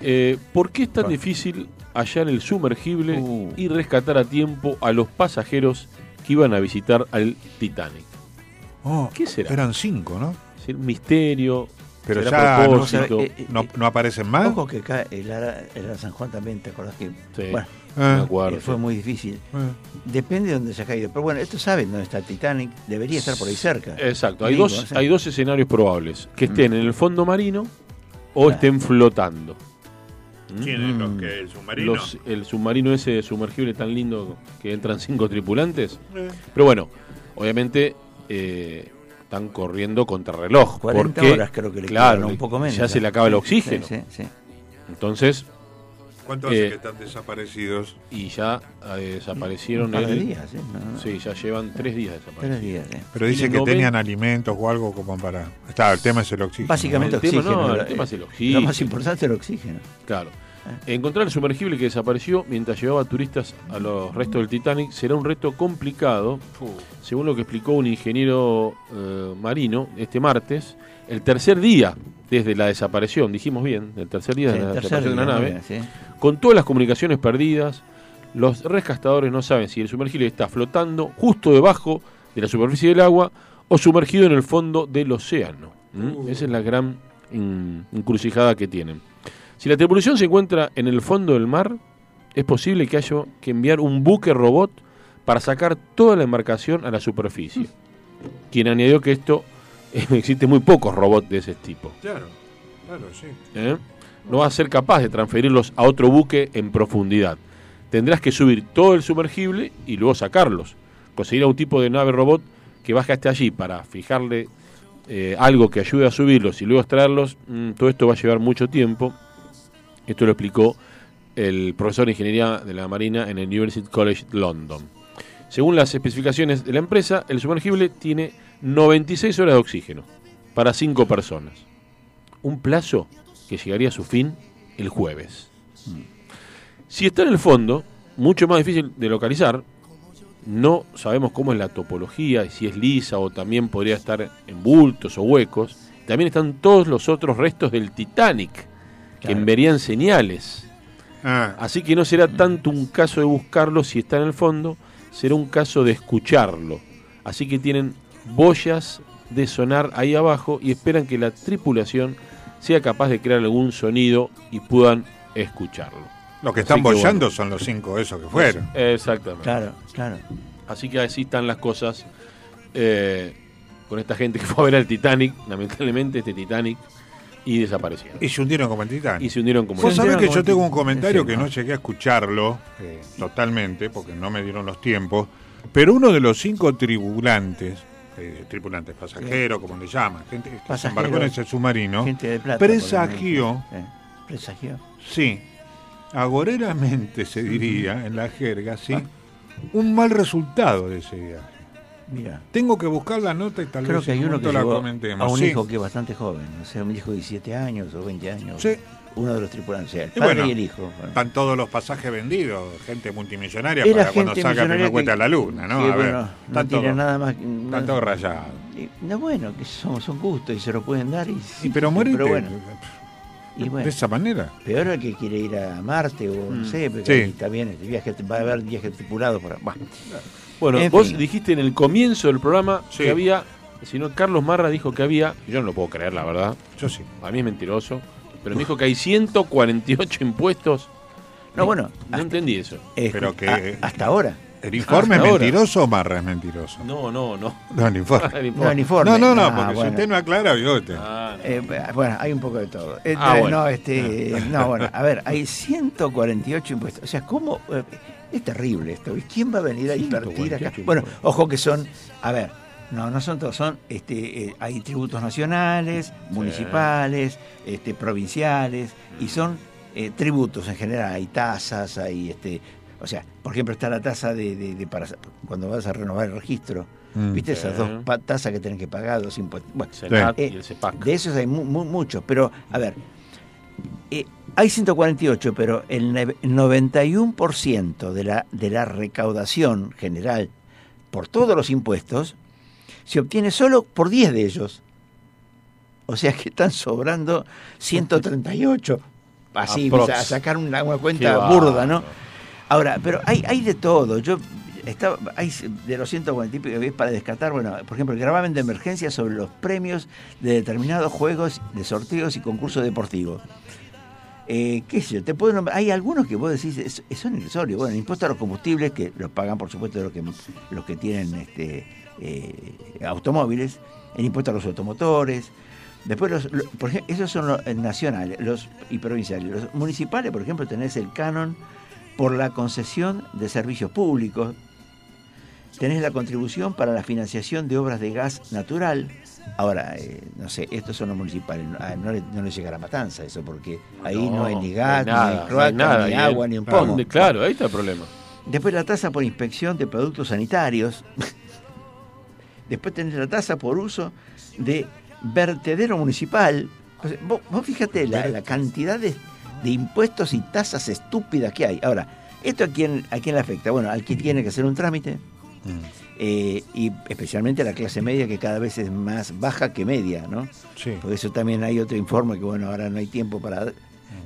Eh, ¿Por qué es tan difícil hallar el sumergible uh. y rescatar a tiempo a los pasajeros que iban a visitar al Titanic? Oh, ¿Qué será? Eran cinco, ¿no? misterio, pero ya eh, eh, no, no, aparecen más. Ojo que acá el Ara, San Juan también, ¿te acordás que? Sí, bueno, me acuerdo, fue muy difícil. Depende de dónde se ha caído. Pero bueno, esto saben dónde está el Titanic, debería estar por ahí cerca. Exacto, hay, dos, hay dos escenarios probables: que estén en el fondo marino o estén flotando. ¿Quién es los que el submarino? el submarino ese sumergible tan lindo que entran cinco tripulantes. Eh. Pero bueno, obviamente eh, están corriendo contra reloj. 40 porque, horas creo que le claro, un poco menos. Ya, se le acaba el oxígeno. Sí, sí, Entonces. ¿Cuánto hace eh, que están desaparecidos? Y ya eh, desaparecieron. Un días, ¿eh? Sí, ya llevan tres días desaparecidos. Tres días, Pero dice que tenían alimentos o algo como para. Está, el tema es el oxígeno. Básicamente el oxígeno. el tema es el oxígeno. Lo más importante es el oxígeno. Claro. Encontrar el sumergible que desapareció mientras llevaba turistas a los restos del Titanic será un reto complicado, según lo que explicó un ingeniero eh, marino este martes. El tercer día desde la desaparición, dijimos bien, el tercer día de la desaparición de la nave, con todas las comunicaciones perdidas, los rescatadores no saben si el sumergible está flotando justo debajo de la superficie del agua o sumergido en el fondo del océano. Esa es la gran encrucijada que tienen. Si la tripulación se encuentra en el fondo del mar, es posible que haya que enviar un buque robot para sacar toda la embarcación a la superficie. Quien añadió que esto <laughs> existe muy pocos robots de ese tipo. Claro, claro, sí. ¿Eh? No va a ser capaz de transferirlos a otro buque en profundidad. Tendrás que subir todo el sumergible y luego sacarlos. Conseguir a un tipo de nave robot que baje hasta allí para fijarle eh, algo que ayude a subirlos y luego extraerlos. Mm, todo esto va a llevar mucho tiempo esto lo explicó el profesor de Ingeniería de la Marina en el University College London. Según las especificaciones de la empresa, el sumergible tiene 96 horas de oxígeno para 5 personas. Un plazo que llegaría a su fin el jueves. Si está en el fondo, mucho más difícil de localizar, no sabemos cómo es la topología, si es lisa o también podría estar en bultos o huecos. También están todos los otros restos del Titanic, que enviarían señales. Ah. Así que no será tanto un caso de buscarlo si está en el fondo, será un caso de escucharlo. Así que tienen boyas de sonar ahí abajo y esperan que la tripulación sea capaz de crear algún sonido y puedan escucharlo. Los que están bollando son los cinco esos que fueron. Exactamente. Claro, claro. Así que así están las cosas eh, con esta gente que fue a ver el Titanic, lamentablemente este Titanic, y desaparecieron. Y se hundieron como el Titanic. Y se hundieron como Vos sabés que yo tengo un comentario que no llegué a escucharlo eh, totalmente, porque no me dieron los tiempos, pero uno de los cinco tripulantes, eh, tripulantes pasajeros, como le llaman, gente que se embarcó en ese submarino, presagió, presagió, sí, agoreramente se diría en la jerga, sí, un mal resultado de ese viaje. Mira. Tengo que buscar la nota y tal Creo vez que hay uno que la comentemos. a un Sí. hijo que es bastante joven, o sea, un hijo de 17 años o 20 años. Sí. Uno de los tripulantes, o sea, el Y padre bueno, y el hijo. bueno. Están todos los pasajes vendidos, gente multimillonaria Era para cuando gente saca millonaria primer cohete que- a la luna, ¿no? a ver, bueno, no tiene todos- nada más. están todos rayados. No, bueno, que son, son gustos y se lo pueden dar. Y, Sí, pero morite. Pero bueno, y bueno, De esa manera. peor el que quiere ir a Marte o no Mm. sé, pero Sí. está bien, el viaje, va a haber viajes tripulados por bah. Bueno, En vos fin. dijiste en el comienzo del programa Sí. que había, si no, Carlos Marra dijo que había, yo no lo puedo creer, la verdad, Yo sí. a mí es mentiroso, pero me dijo <laughs> que hay 148 impuestos. No, bueno, No entendí eso. eh, Pero que- a- hasta ahora. ¿El informe es mentiroso o Marra es mentiroso? No, no, no. No, el informe. <laughs> El No, informe. el informe. No, no, no, Ah, porque si usted no aclara, bigote. Ah, no. Eh, bueno, hay un poco de todo. Eh, Ah, bueno. No, este, no, bueno, a ver, hay 148 impuestos. O sea, ¿cómo? eh, es terrible esto. ¿Y quién va a venir a invertir acá? 148 Bueno, ojo que son, a ver, no, no son todos, son, este, eh, hay tributos nacionales, municipales, este, provinciales, y son eh, tributos en general. Hay tasas, hay, este, o sea, por ejemplo, está la tasa de, de- de para, cuando vas a renovar el registro. Mm. ¿Viste esas dos tasas que tenés que pagar, dos impuestos? Bueno, Senat eh, y el CEPAC. de esos hay mu- mu- muchos, pero a ver, eh, hay 148, pero el neve- 91% de la, de la recaudación general por todos los impuestos se obtiene solo por 10 de ellos. O sea que están sobrando 138. Así, Aprox. a sacar una, una cuenta burda, ¿no? Ahora, pero hay, hay de todo. Yo estaba, hay de los 140 y pico que para descartar, bueno, por ejemplo, el gravamen de emergencia sobre los premios de determinados juegos, de sorteos y concursos deportivos. Eh, ¿Qué sé yo? Te puedo nombrar- hay algunos que vos decís, es- son irrisorios. Bueno, el impuesto a los combustibles, que los pagan, por supuesto, los que, los que tienen este, eh, automóviles, el impuesto a los automotores. Después, los, lo- por ejemplo, esos son los nacionales los, y provinciales. Los municipales, por ejemplo, tenés el canon por la concesión de servicios públicos. Tenés la contribución para la financiación de obras de gas natural. Ahora, eh, no sé, estos son los municipales. No, ah, no le, no le llega la matanza eso, porque ahí no, hay ni gas, ni cloaca, hay nada, ni agua, el- ni un pomo. Claro, ahí está el problema. Después la tasa por inspección de productos sanitarios. <laughs> Después tenés la tasa por uso de vertedero municipal. O sea, vos, vos fíjate la, la cantidad de, de impuestos y tasas estúpidas que hay. Ahora, ¿esto a quién, a quién le afecta? Bueno, al que tiene que hacer un trámite, eh, y especialmente a la clase media que cada vez es más baja que media, ¿no? Sí. Por eso también hay otro informe que bueno, ahora no hay tiempo para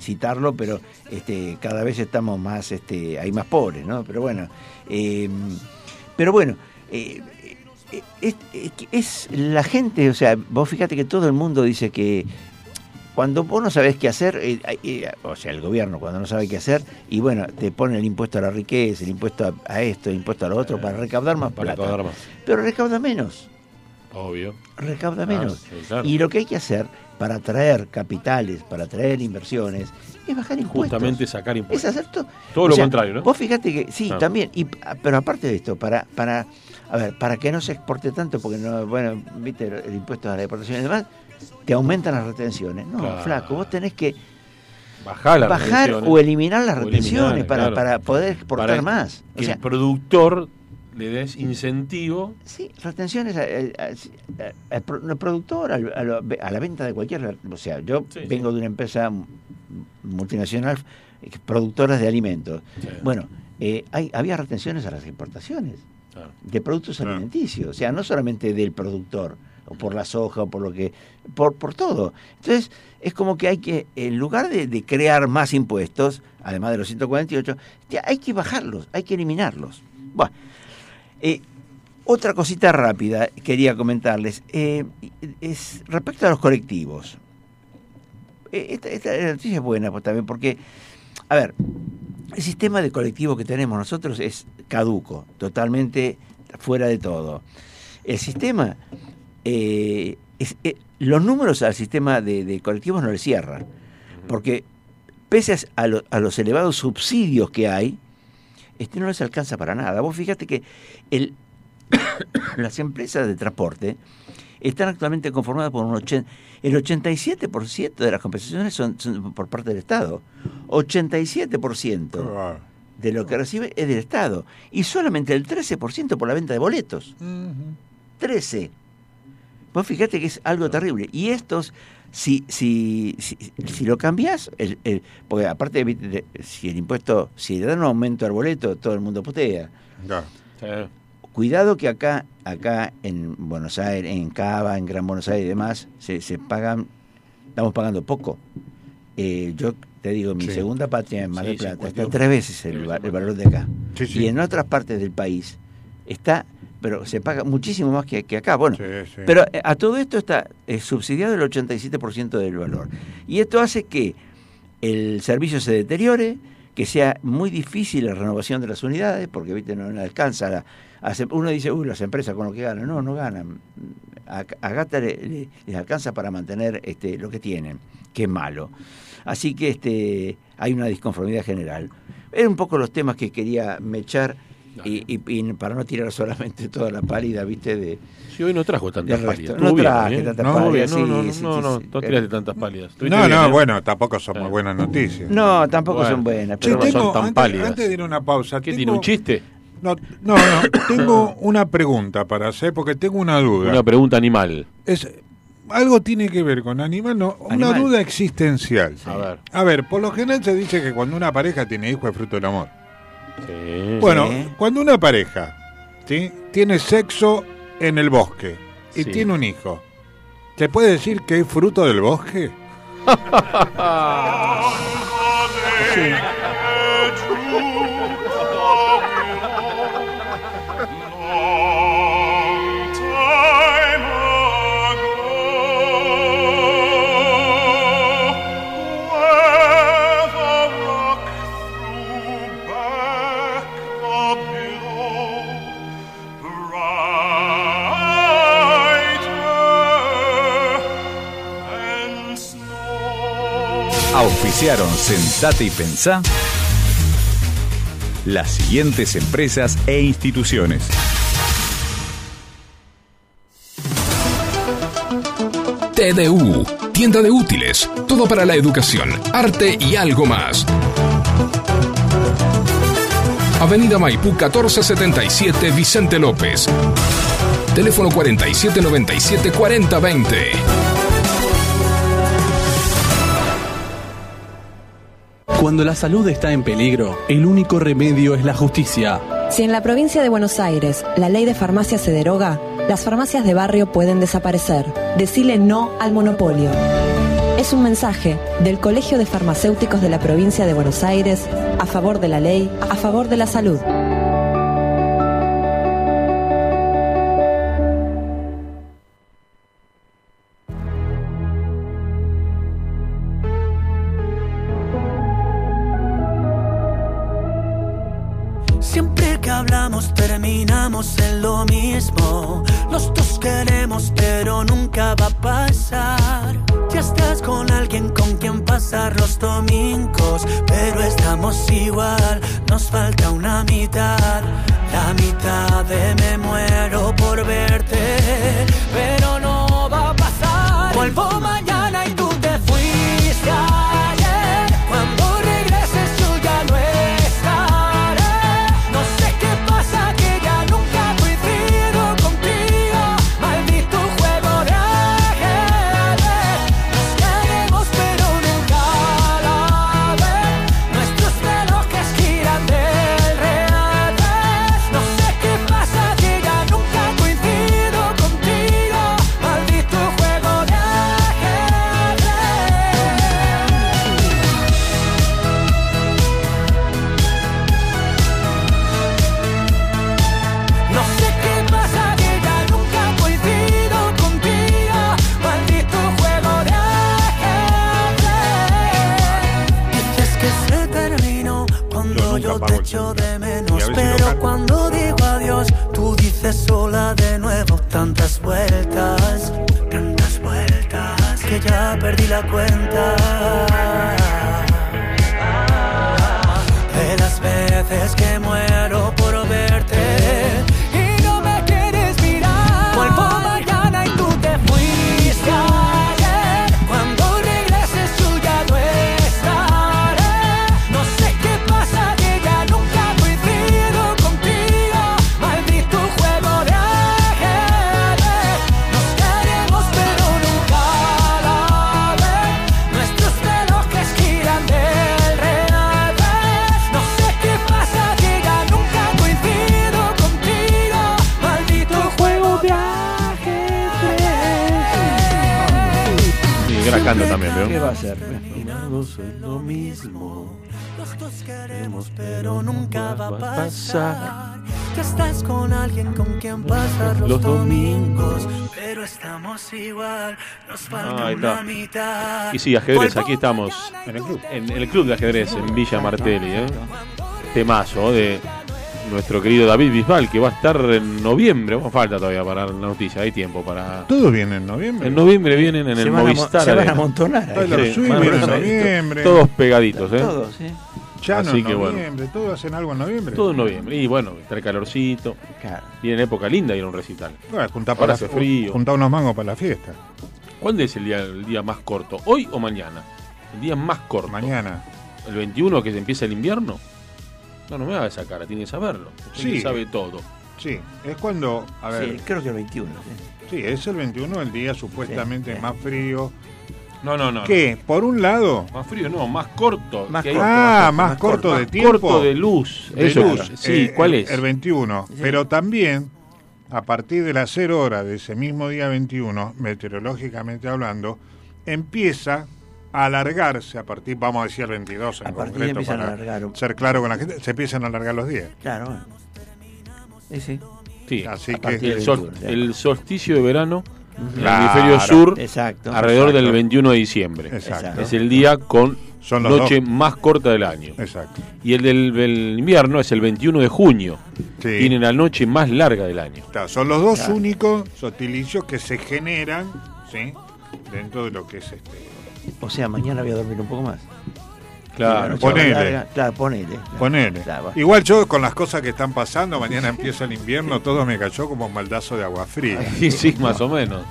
citarlo, pero este, cada vez estamos más, este, hay más pobres, ¿no? Pero bueno, eh, pero bueno, eh, eh, es, es la gente, o sea, vos fíjate que todo el mundo dice que cuando vos no sabés qué hacer, eh, eh, o sea, el gobierno cuando no sabe qué hacer, y bueno, te pone el impuesto a la riqueza, el impuesto a, a esto, el impuesto a lo otro, para recaudar más Para plata. recaudar más. Pero recauda menos Obvio. recauda menos. sí, claro. Y lo que hay que hacer para atraer capitales, para atraer inversiones, es bajar impuestos. Justamente sacar Es impuestos. hacer to- Todo o lo sea, contrario, ¿no? Vos fíjate que sí, también, y, pero aparte de esto, para, para, a ver, para que no se exporte tanto, porque no, bueno, viste, el impuesto a la exportación y demás, te aumentan las retenciones. No, Claro. flaco, vos tenés que Bajar las bajar o eliminar las retenciones eliminar, para, claro. para poder exportar Para más. O Que sea, el productor le des incentivo. Sí, retenciones al al pro- al productor, al- a, la venta de cualquier. O sea, yo Sí, vengo de una empresa multinacional, eh, productoras de alimentos. Sí. Bueno, eh, hay, había retenciones a las importaciones Claro. de productos Claro. alimenticios, o sea, no solamente del productor, o por la soja, o por lo que. por, por todo. Entonces, es como que hay que, en lugar de, de crear más impuestos, además de los 148, ya hay que bajarlos, hay que eliminarlos. Bueno, eh, Otra cosita rápida quería comentarles. Eh, es respecto a los colectivos. Eh, esta, noticia es buena pues, también porque, a ver, el sistema de colectivo que tenemos nosotros es caduco, totalmente fuera de todo. El sistema, eh, los números al sistema de, colectivos no le cierran, porque pese a, a los elevados subsidios que hay, este no les alcanza para nada. Vos fíjate que el, <coughs> las empresas de transporte están actualmente conformadas por un 80, el 87% de las compensaciones son, por parte del Estado. 87% de lo que recibe es del Estado. Y solamente el 13% por la venta de boletos. 13. Vos fíjate que es algo terrible. Y estos, si, si, si, lo cambias, el, porque aparte, de, si el impuesto, si le dan un aumento al boleto, todo el mundo putea. Cuidado que acá, acá en Buenos Aires, en Cava, en Gran Buenos Aires y demás, se, se pagan, estamos pagando poco. Eh, yo te digo, mi segunda patria en Mar del Plata está tres veces el, valor de acá. y en otras partes del país está, pero se paga muchísimo más que, acá. Bueno, pero eh, a todo esto está eh, subsidiado el 87% del valor. Y esto hace que el servicio se deteriore, que sea muy difícil la renovación de las unidades, porque ¿viste? no, alcanza la, uno dice, uy, las empresas con lo que ganan. No, no ganan. A, Gata les alcanza para mantener este, lo que tienen, que es malo. Así que este, hay una disconformidad general. Eran un poco los temas que quería mechar y, y, para no tirar solamente <laughs> toda la pálida, ¿viste? De, sí, hoy no trajo tantas pálidas. No traje tantas no, pálidas. No, no, no, no, no, tiraste tantas pálidas. No, no, bueno, tampoco son muy buenas noticias. No, tampoco son buenas, pero no son tan pálidas. Antes de ir a una pausa. ¿Qué tiene un chiste? No, no, tengo una pregunta para hacer porque tengo una duda. Una pregunta animal. Es algo tiene que ver con animal, no, una duda existencial. A ver. A ver, por lo general se dice que cuando una pareja tiene hijos es fruto del amor. Sí. Bueno, cuando una pareja ¿sí? tiene sexo en el bosque y tiene un hijo, ¿se puede decir que es fruto del bosque? <laughs> Sentate y Pensá las siguientes empresas e instituciones. TDU, tienda de útiles, todo para la educación, arte y algo más. Avenida Maipú 1477 Vicente López. Teléfono 4797 4020. Cuando la salud está en peligro, el único remedio es la justicia. Si en la provincia de Buenos Aires la ley de farmacia se deroga, las farmacias de barrio pueden desaparecer. Decile no al monopolio. Es un mensaje del Colegio de Farmacéuticos de la provincia de Buenos Aires a favor de la ley, a favor de la salud. Los dos queremos, pero nunca va a pasar. Ya estás con alguien con quien pasar los, Los domingos, pero estamos igual. Nos falta Ahí una está. mitad. Y sí, ajedrez, aquí estamos. En el club. En, el club de ajedrez, en Villa Martelli, ¿eh? Temazo de nuestro querido David Bisbal, que va a estar en noviembre. Bueno, falta todavía para la noticia, hay tiempo para. Todo viene en noviembre. En noviembre vienen en Se el van Movistar. se van a amontonar van a noviembre. Todos pegaditos, ¿eh? Todos, sí. Chano Así en que bueno. noviembre. Todos hacen algo en noviembre. Todo en noviembre. Y bueno, está el calorcito. Claro. Viene época linda ir a un recital. Bueno, juntá, Ahora para, hace frío. juntá unos mangos para la fiesta. ¿Cuándo es el día, el día más corto? ¿Hoy o mañana? El día más corto. Mañana. ¿El 21 que se empieza el invierno? No, no me haga esa cara, tiene que saberlo. Usted Sí. que sabe todo. Sí, es cuando. A ver. Sí, creo que el 21. sí. Sí, es el 21, el día supuestamente Sí, sí. más frío. No, no, no. ¿Qué? Por un lado. Más frío, no, más corto. Más que corto, Ah, más más, corto, corto, más de tiempo. corto de luz. de Eso, luz. sí, Eh, ¿cuál el- es? El 21. Pero también, a partir de las 0 horas de ese mismo día 21, meteorológicamente hablando, empieza alargarse a partir, vamos a decir el 22 en A partir concreto, empiezan a para alargar. ser claro con la gente, se empiezan a alargar los días. Claro, bueno. Sí, sí. Sí, Así que el, sol- 21, ya. el solsticio de verano en Claro. el hemisferio sur Exacto. alrededor Exacto. del 21 de diciembre. Exacto. Es el día con Son noche dos. más corta del año. Exacto. Y el del, del invierno es el 21 de junio. Sí. Tiene la noche más larga del año. Claro, son los dos Claro. únicos sotilicios que se generan ¿sí? dentro de lo que es este. O sea, mañana voy a dormir un poco más. Claro. ponele. larga. Claro, ponele. claro. Ponele. Claro. Igual yo con las cosas que están pasando, mañana empieza el invierno, <laughs> todo me cayó como un maldazo de agua fría. <laughs> Sí, sí, más o menos.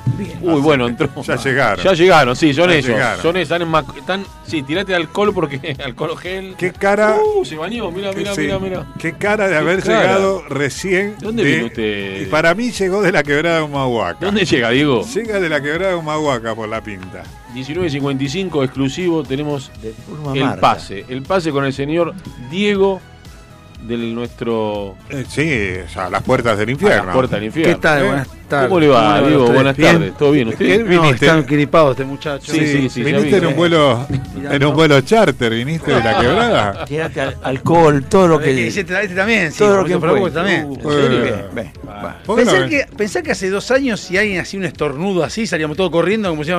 Uy, bueno, entró. Ya <laughs> llegaron. Ya llegaron, sí, son Ya ellos. llegaron. Son ellos, están, en mac- están- sí, tirate alcohol porque alcohol gel. ¿Qué cara? Uh, se bañó, mira, mira, sí, mira, mira. Qué cara de Qué haber cara. llegado recién. ¿Dónde de- vino usted? Y para mí llegó de la quebrada de Humahuaca. ¿Dónde llega, Diego? Llega de la quebrada de Humahuaca por la pinta. 19.55 exclusivo tenemos el Marta. pase. El pase con el señor Diego del nuestro Eh, sí, o sea, a las puertas del a infierno. la puerta del infierno. ¿Qué tal? ¿Eh? Buenas tardes. ¿Cómo le va, ¿Cómo Diego? Buenas ¿Bien? tardes. ¿Todo bien? ¿Usted? ¿Qué No, viniste? están gripados este muchacho. Sí, sí, sí, viniste vi. en un vuelo en un vuelo charter, viniste de la quebrada. Tírate al- alcohol, todo lo que. Este, este también, sí. todo por lo que fue. también. Uh, que, pensar que hace dos años si alguien hacía un estornudo así, salíamos todos corriendo como si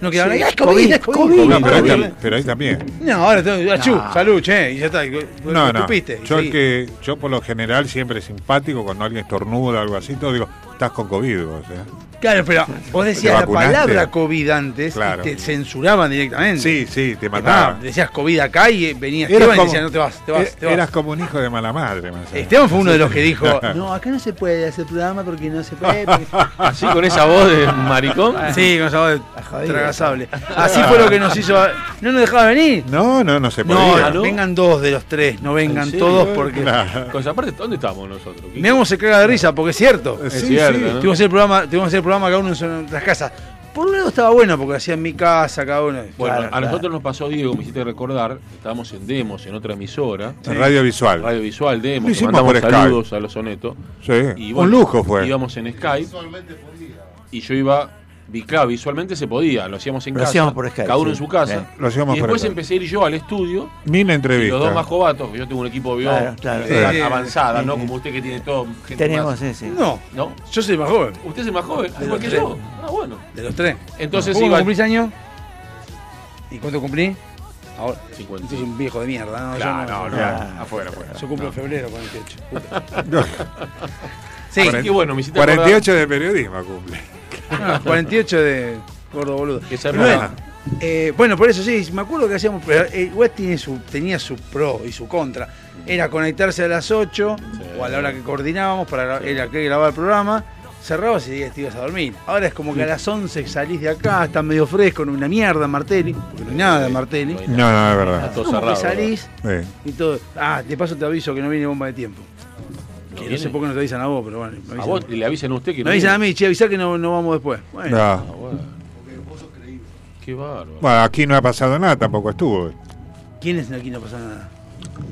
no quedaban ahí. ¡Ay, COVID! ¡Es COVID! COVID, No, pero, ahí, COVID. tam- pero ahí también. No, ahora tengo. achú, No. salud, che, y ya está. y- No, no. y Yo, que, yo por lo general siempre simpático cuando alguien estornuda o algo así, todo digo, estás con COVID, vos, ¿eh? Claro, pero vos decías la palabra COVID antes Claro. y te censuraban directamente. Sí, sí, te Ah, mataban. decías COVID acá y venía Eras Esteban y como- decía no te vas, te vas, e- te vas. Eras como un hijo de mala madre, más. Esteban fue uno de los que dijo, <laughs> no, acá no se puede hacer programa porque no se puede. porque- <laughs> Así con esa voz de maricón. <laughs> Sí, con esa voz jodido. tragasable. Así fue lo que nos hizo. No nos dejaba venir. No, no, no se podía. ¿no? vengan dos de los tres, no vengan todos porque. Claro. Con esa parte, ¿dónde estamos nosotros? ¿Qué- Memo se caga de risa porque es cierto. Es Sí, cierto, sí. ¿no? Tuvimos que hacer el programa, tuvimos que hacer el programa cada uno en las casas. Por un lado estaba bueno porque hacía en mi casa cada uno. Bueno, Claro, a claro. nosotros nos pasó, Diego, me hiciste recordar, estábamos en Demos, en otra emisora, En radio visual. Radio Visual Demos, que mandamos saludos a los sonetos. Sí, Y un bueno, lujo fue. Íbamos en Skype. Y yo iba, claro, visualmente se podía, lo hacíamos en Lo casa. hacíamos por Skype, Cada uno sí. en su casa. Sí. Lo hacíamos y después empecé a ir yo al estudio. Mil Y entrevistas. los dos más jovatos, yo tengo un equipo de Claro, claro. eh, avanzada, ¿no? Como usted que tiene todo gente Tenemos más- ese. No, ¿No? yo soy más joven Usted es el más joven, De igual que yo. Ah, bueno. de los tres. Entonces ¿Cómo iba. cumplís años? ¿Y cuánto cumplí? Ahora, 50. Este es un viejo de mierda, ¿no? Claro, Yo no, no, afuera, afuera. Yo cumplo No. en febrero 48. <laughs> Sí, sí, qué bueno, me hiciste 48 de periodismo cumple. Ah, 48 de gordo boludo. Que se eh, bueno, por eso sí, me acuerdo que hacíamos. pero, eh, West tiene su, tenía su pro y su contra. Era conectarse a las 8 o a la hora que coordinábamos para era que grababa el programa. Cerrabas y te ibas a dormir. Ahora es como que a las 11 salís de acá, está medio fresco, no hay una mierda Martelli, porque no hay nada de Martelli. No, no, es verdad. Está todo cerrado. salís y todo. Ah, de paso te aviso que no viene bomba de tiempo. Que no, viene? sé por qué no te avisan a vos, pero bueno. me A vos le avisan a usted que Me avisan a mí, che, avisá que no, no vamos después. Bueno, No. Ah, bueno. Qué bárbaro. Bueno, aquí no ha pasado nada, tampoco estuvo. ¿quién es aquí no pasa nada?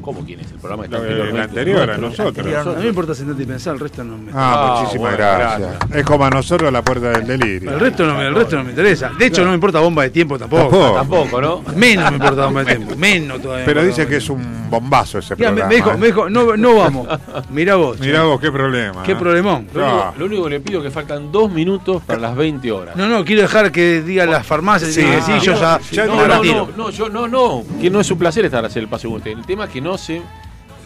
¿Cómo quién es? El programa está anteriormente. el anterior, a nosotros. A mí me importa sentarte y pensar, el resto no me. Ah, Ah, muchísimas bueno, gracias. gracias. Es como a nosotros la puerta del delirio. El resto, no, me- el resto no me interesa. De hecho, no me importa bomba de tiempo tampoco. Tampoco. Tampoco, ¿no? Menos me importa bomba de tiempo. <laughs> Menos todavía. Pero dice que es un bombazo ese me, programa. me dijo, ¿eh? me dijo, no, no vamos. Mirá vos. <laughs> che. Mirá vos, qué problema. Qué ¿eh? problemón. Lo único, Ah. lo único que le pido es que faltan dos minutos para las 20 horas. No, no, quiero dejar que diga las farmacias. Sí, Sí, sí, ah, yo ya, no, no, no, no, yo, no, no, que no es un placer estar hacer el paso con usted. El tema es que no sé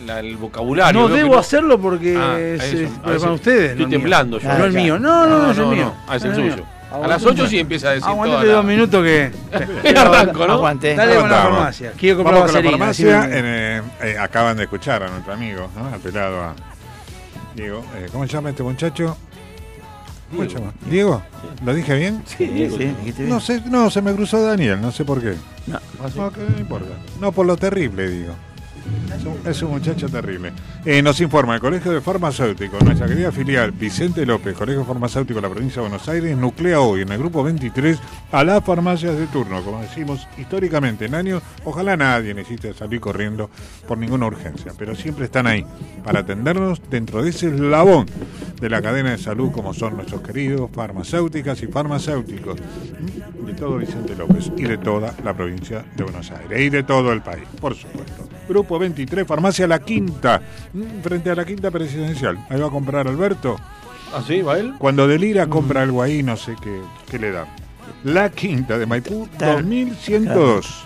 la- el vocabulario. No debo hacerlo porque Ah, es, eso, es para veces ustedes. Estoy no temblando yo. No el mío. No, no, no, es el mío. Ah, es el No suyo. A las 8 sí empieza a decir Aguantate dos la- minutos que. <laughs> Arranco, ¿no? Aguante. Dale con la farmacia. Quiero comprar Vamos con la farmacia. eh, eh, acaban de escuchar a nuestro amigo, ¿no? Apelado a Diego. Eh, ¿Cómo se llama este muchacho? ¿Cómo se llama? ¿Diego? ¿Lo dije bien? Sí, sí, dijiste bien. No sé, no, se me cruzó Daniel, no sé por qué. No. No, que no importa. No, por lo terrible, digo. Es un, muchacho terrible. Eh, nos informa el Colegio de Farmacéuticos, nuestra querida filial Vicente López, Colegio Farmacéutico de la provincia de Buenos Aires, nuclea hoy en el grupo 23 a las farmacias de turno. Como decimos históricamente en años, ojalá nadie necesite salir corriendo por ninguna urgencia, pero siempre están ahí para atendernos dentro de ese eslabón de la cadena de salud, como son nuestros queridos farmacéuticas y farmacéuticos de todo Vicente López y de toda la provincia de Buenos Aires y de todo el país, por supuesto. Grupo 23, Farmacia La Quinta, ¿m? frente a la Quinta Presidencial. Ahí va a comprar Alberto. ¿Ah, sí? ¿Va él? Cuando delira compra algo ahí, no sé qué, qué le da. La Quinta de Maipú, Claro. 2102.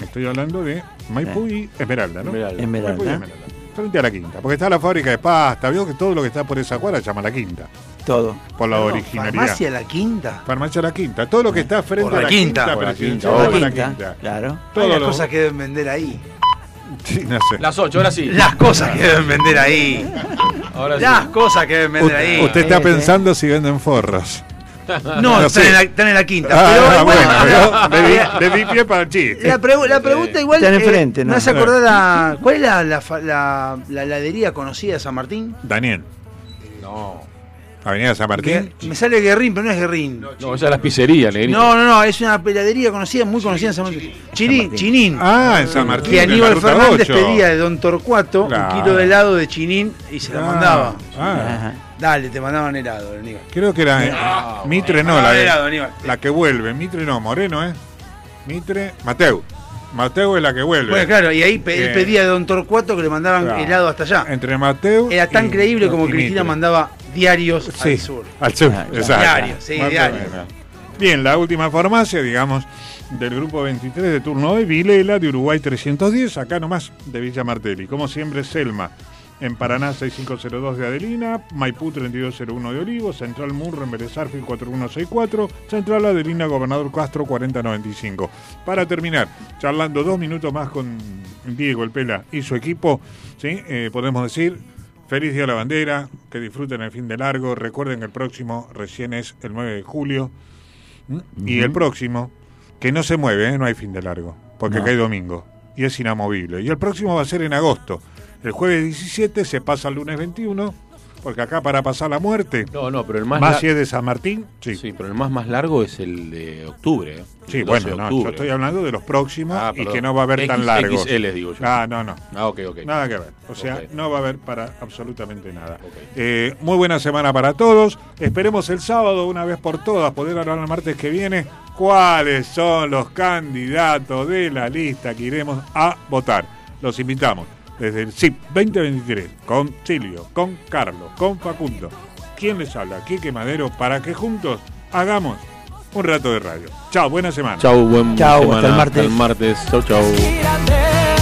Estoy hablando de Maipú y Esmeralda, ¿no? Esmeralda. Esmeralda. Maipú y Esmeralda. Frente a la Quinta, porque está la fábrica de pasta, veo que todo lo que está por esa cuadra se llama La Quinta, Todo. por la No, originalidad. Farmacia La Quinta. Farmacia La Quinta, todo lo que está frente Por a la la Quinta, Quinta, por la Quinta, de la Quinta, Quinta. Claro. Todo Hay las lo- cosas que deben vender ahí. Sí, no sé. Las 8, ahora sí. Las cosas que deben vender ahí. Ahora sí. Las cosas que deben vender U- ahí. usted está pensando si venden forros. No, No están, en la, están en la quinta. Ah, pero bueno, yo le di, le di pie para el chiste. La, pregu- la pregunta igual Están eh, enfrente, ¿no? me hace acordar a... ¿Cuál es la, la, fa- la- la heladería conocida de San Martín? Daniel, No, Avenida San Martín. Me sale Guerrín, pero no es Guerrín. no, esa es la pizzería, negrito. No, no, no, es una heladería conocida, muy conocida en San Martín. Chinín, Chinín. Ah, en San Martín. que Aníbal Fernández 8. pedía de Don Torcuato Claro. un kilo de helado de Chinín y se la Ah, mandaba. ah. Dale, te mandaban helado, Aníbal. Creo que era eh, Mitre, no, la, Ah, helado, Aníbal. la que vuelve. Mitre no, Moreno, ¿eh? Mitre, Mateo. Mateo es la que vuelve. Bueno, claro, y ahí pe- él Eh, pedía de Don Torcuato que le mandaban Claro. helado hasta allá. Entre Mateo. Era tan y- creíble como Cristina mandaba diarios Sí, al sur. Al sur, Ah, exacto. Diario, sí, Más o diario. menos. Bien, la última farmacia, digamos, del grupo 23 de turno hoy, Vilela, de Uruguay 310, acá nomás de Villa Martelli. Como siempre, Selma, en Paraná 6502 de Adelina, Maipú 3201 de Olivos, Central Murro en Vélez Arfield 4164, Central Adelina Gobernador Castro 4095. Para terminar, charlando dos minutos más con Diego El Pela y su equipo, ¿sí? Eh, podemos decir Feliz Día de la Bandera, que disfruten el fin de largo. Recuerden que el próximo recién es el 9 de julio. Y el próximo, que no se mueve, ¿eh? no hay fin de largo, porque No. cae domingo y es inamovible. Y el próximo va a ser en agosto. El jueves 17 se pasa al lunes 21, porque acá para pasar la muerte, No, no, pero el más, más si es de San Martín, sí. sí. pero el más más largo es el de octubre. ¿eh? Sí, El 12 bueno, no, yo estoy hablando de los próximos Ah, y que no va a haber tan X- largos. XL, digo yo. Ah, no, no. Ah, ok, ok. Nada que ver. O sea, no va a haber para absolutamente nada. Eh, muy buena semana para todos. Esperemos el sábado, una vez por todas, poder hablar el martes que viene cuáles son los candidatos de la lista que iremos a votar. Los invitamos desde el CIP 2023 con Silvio, con Carlos, con Facundo. ¿Quién les habla? Quique Madero, para que juntos hagamos un rato de radio. Chao, buena semana. Chao, buen Chao, semana. hasta el martes. Hasta el martes. Chau, chau.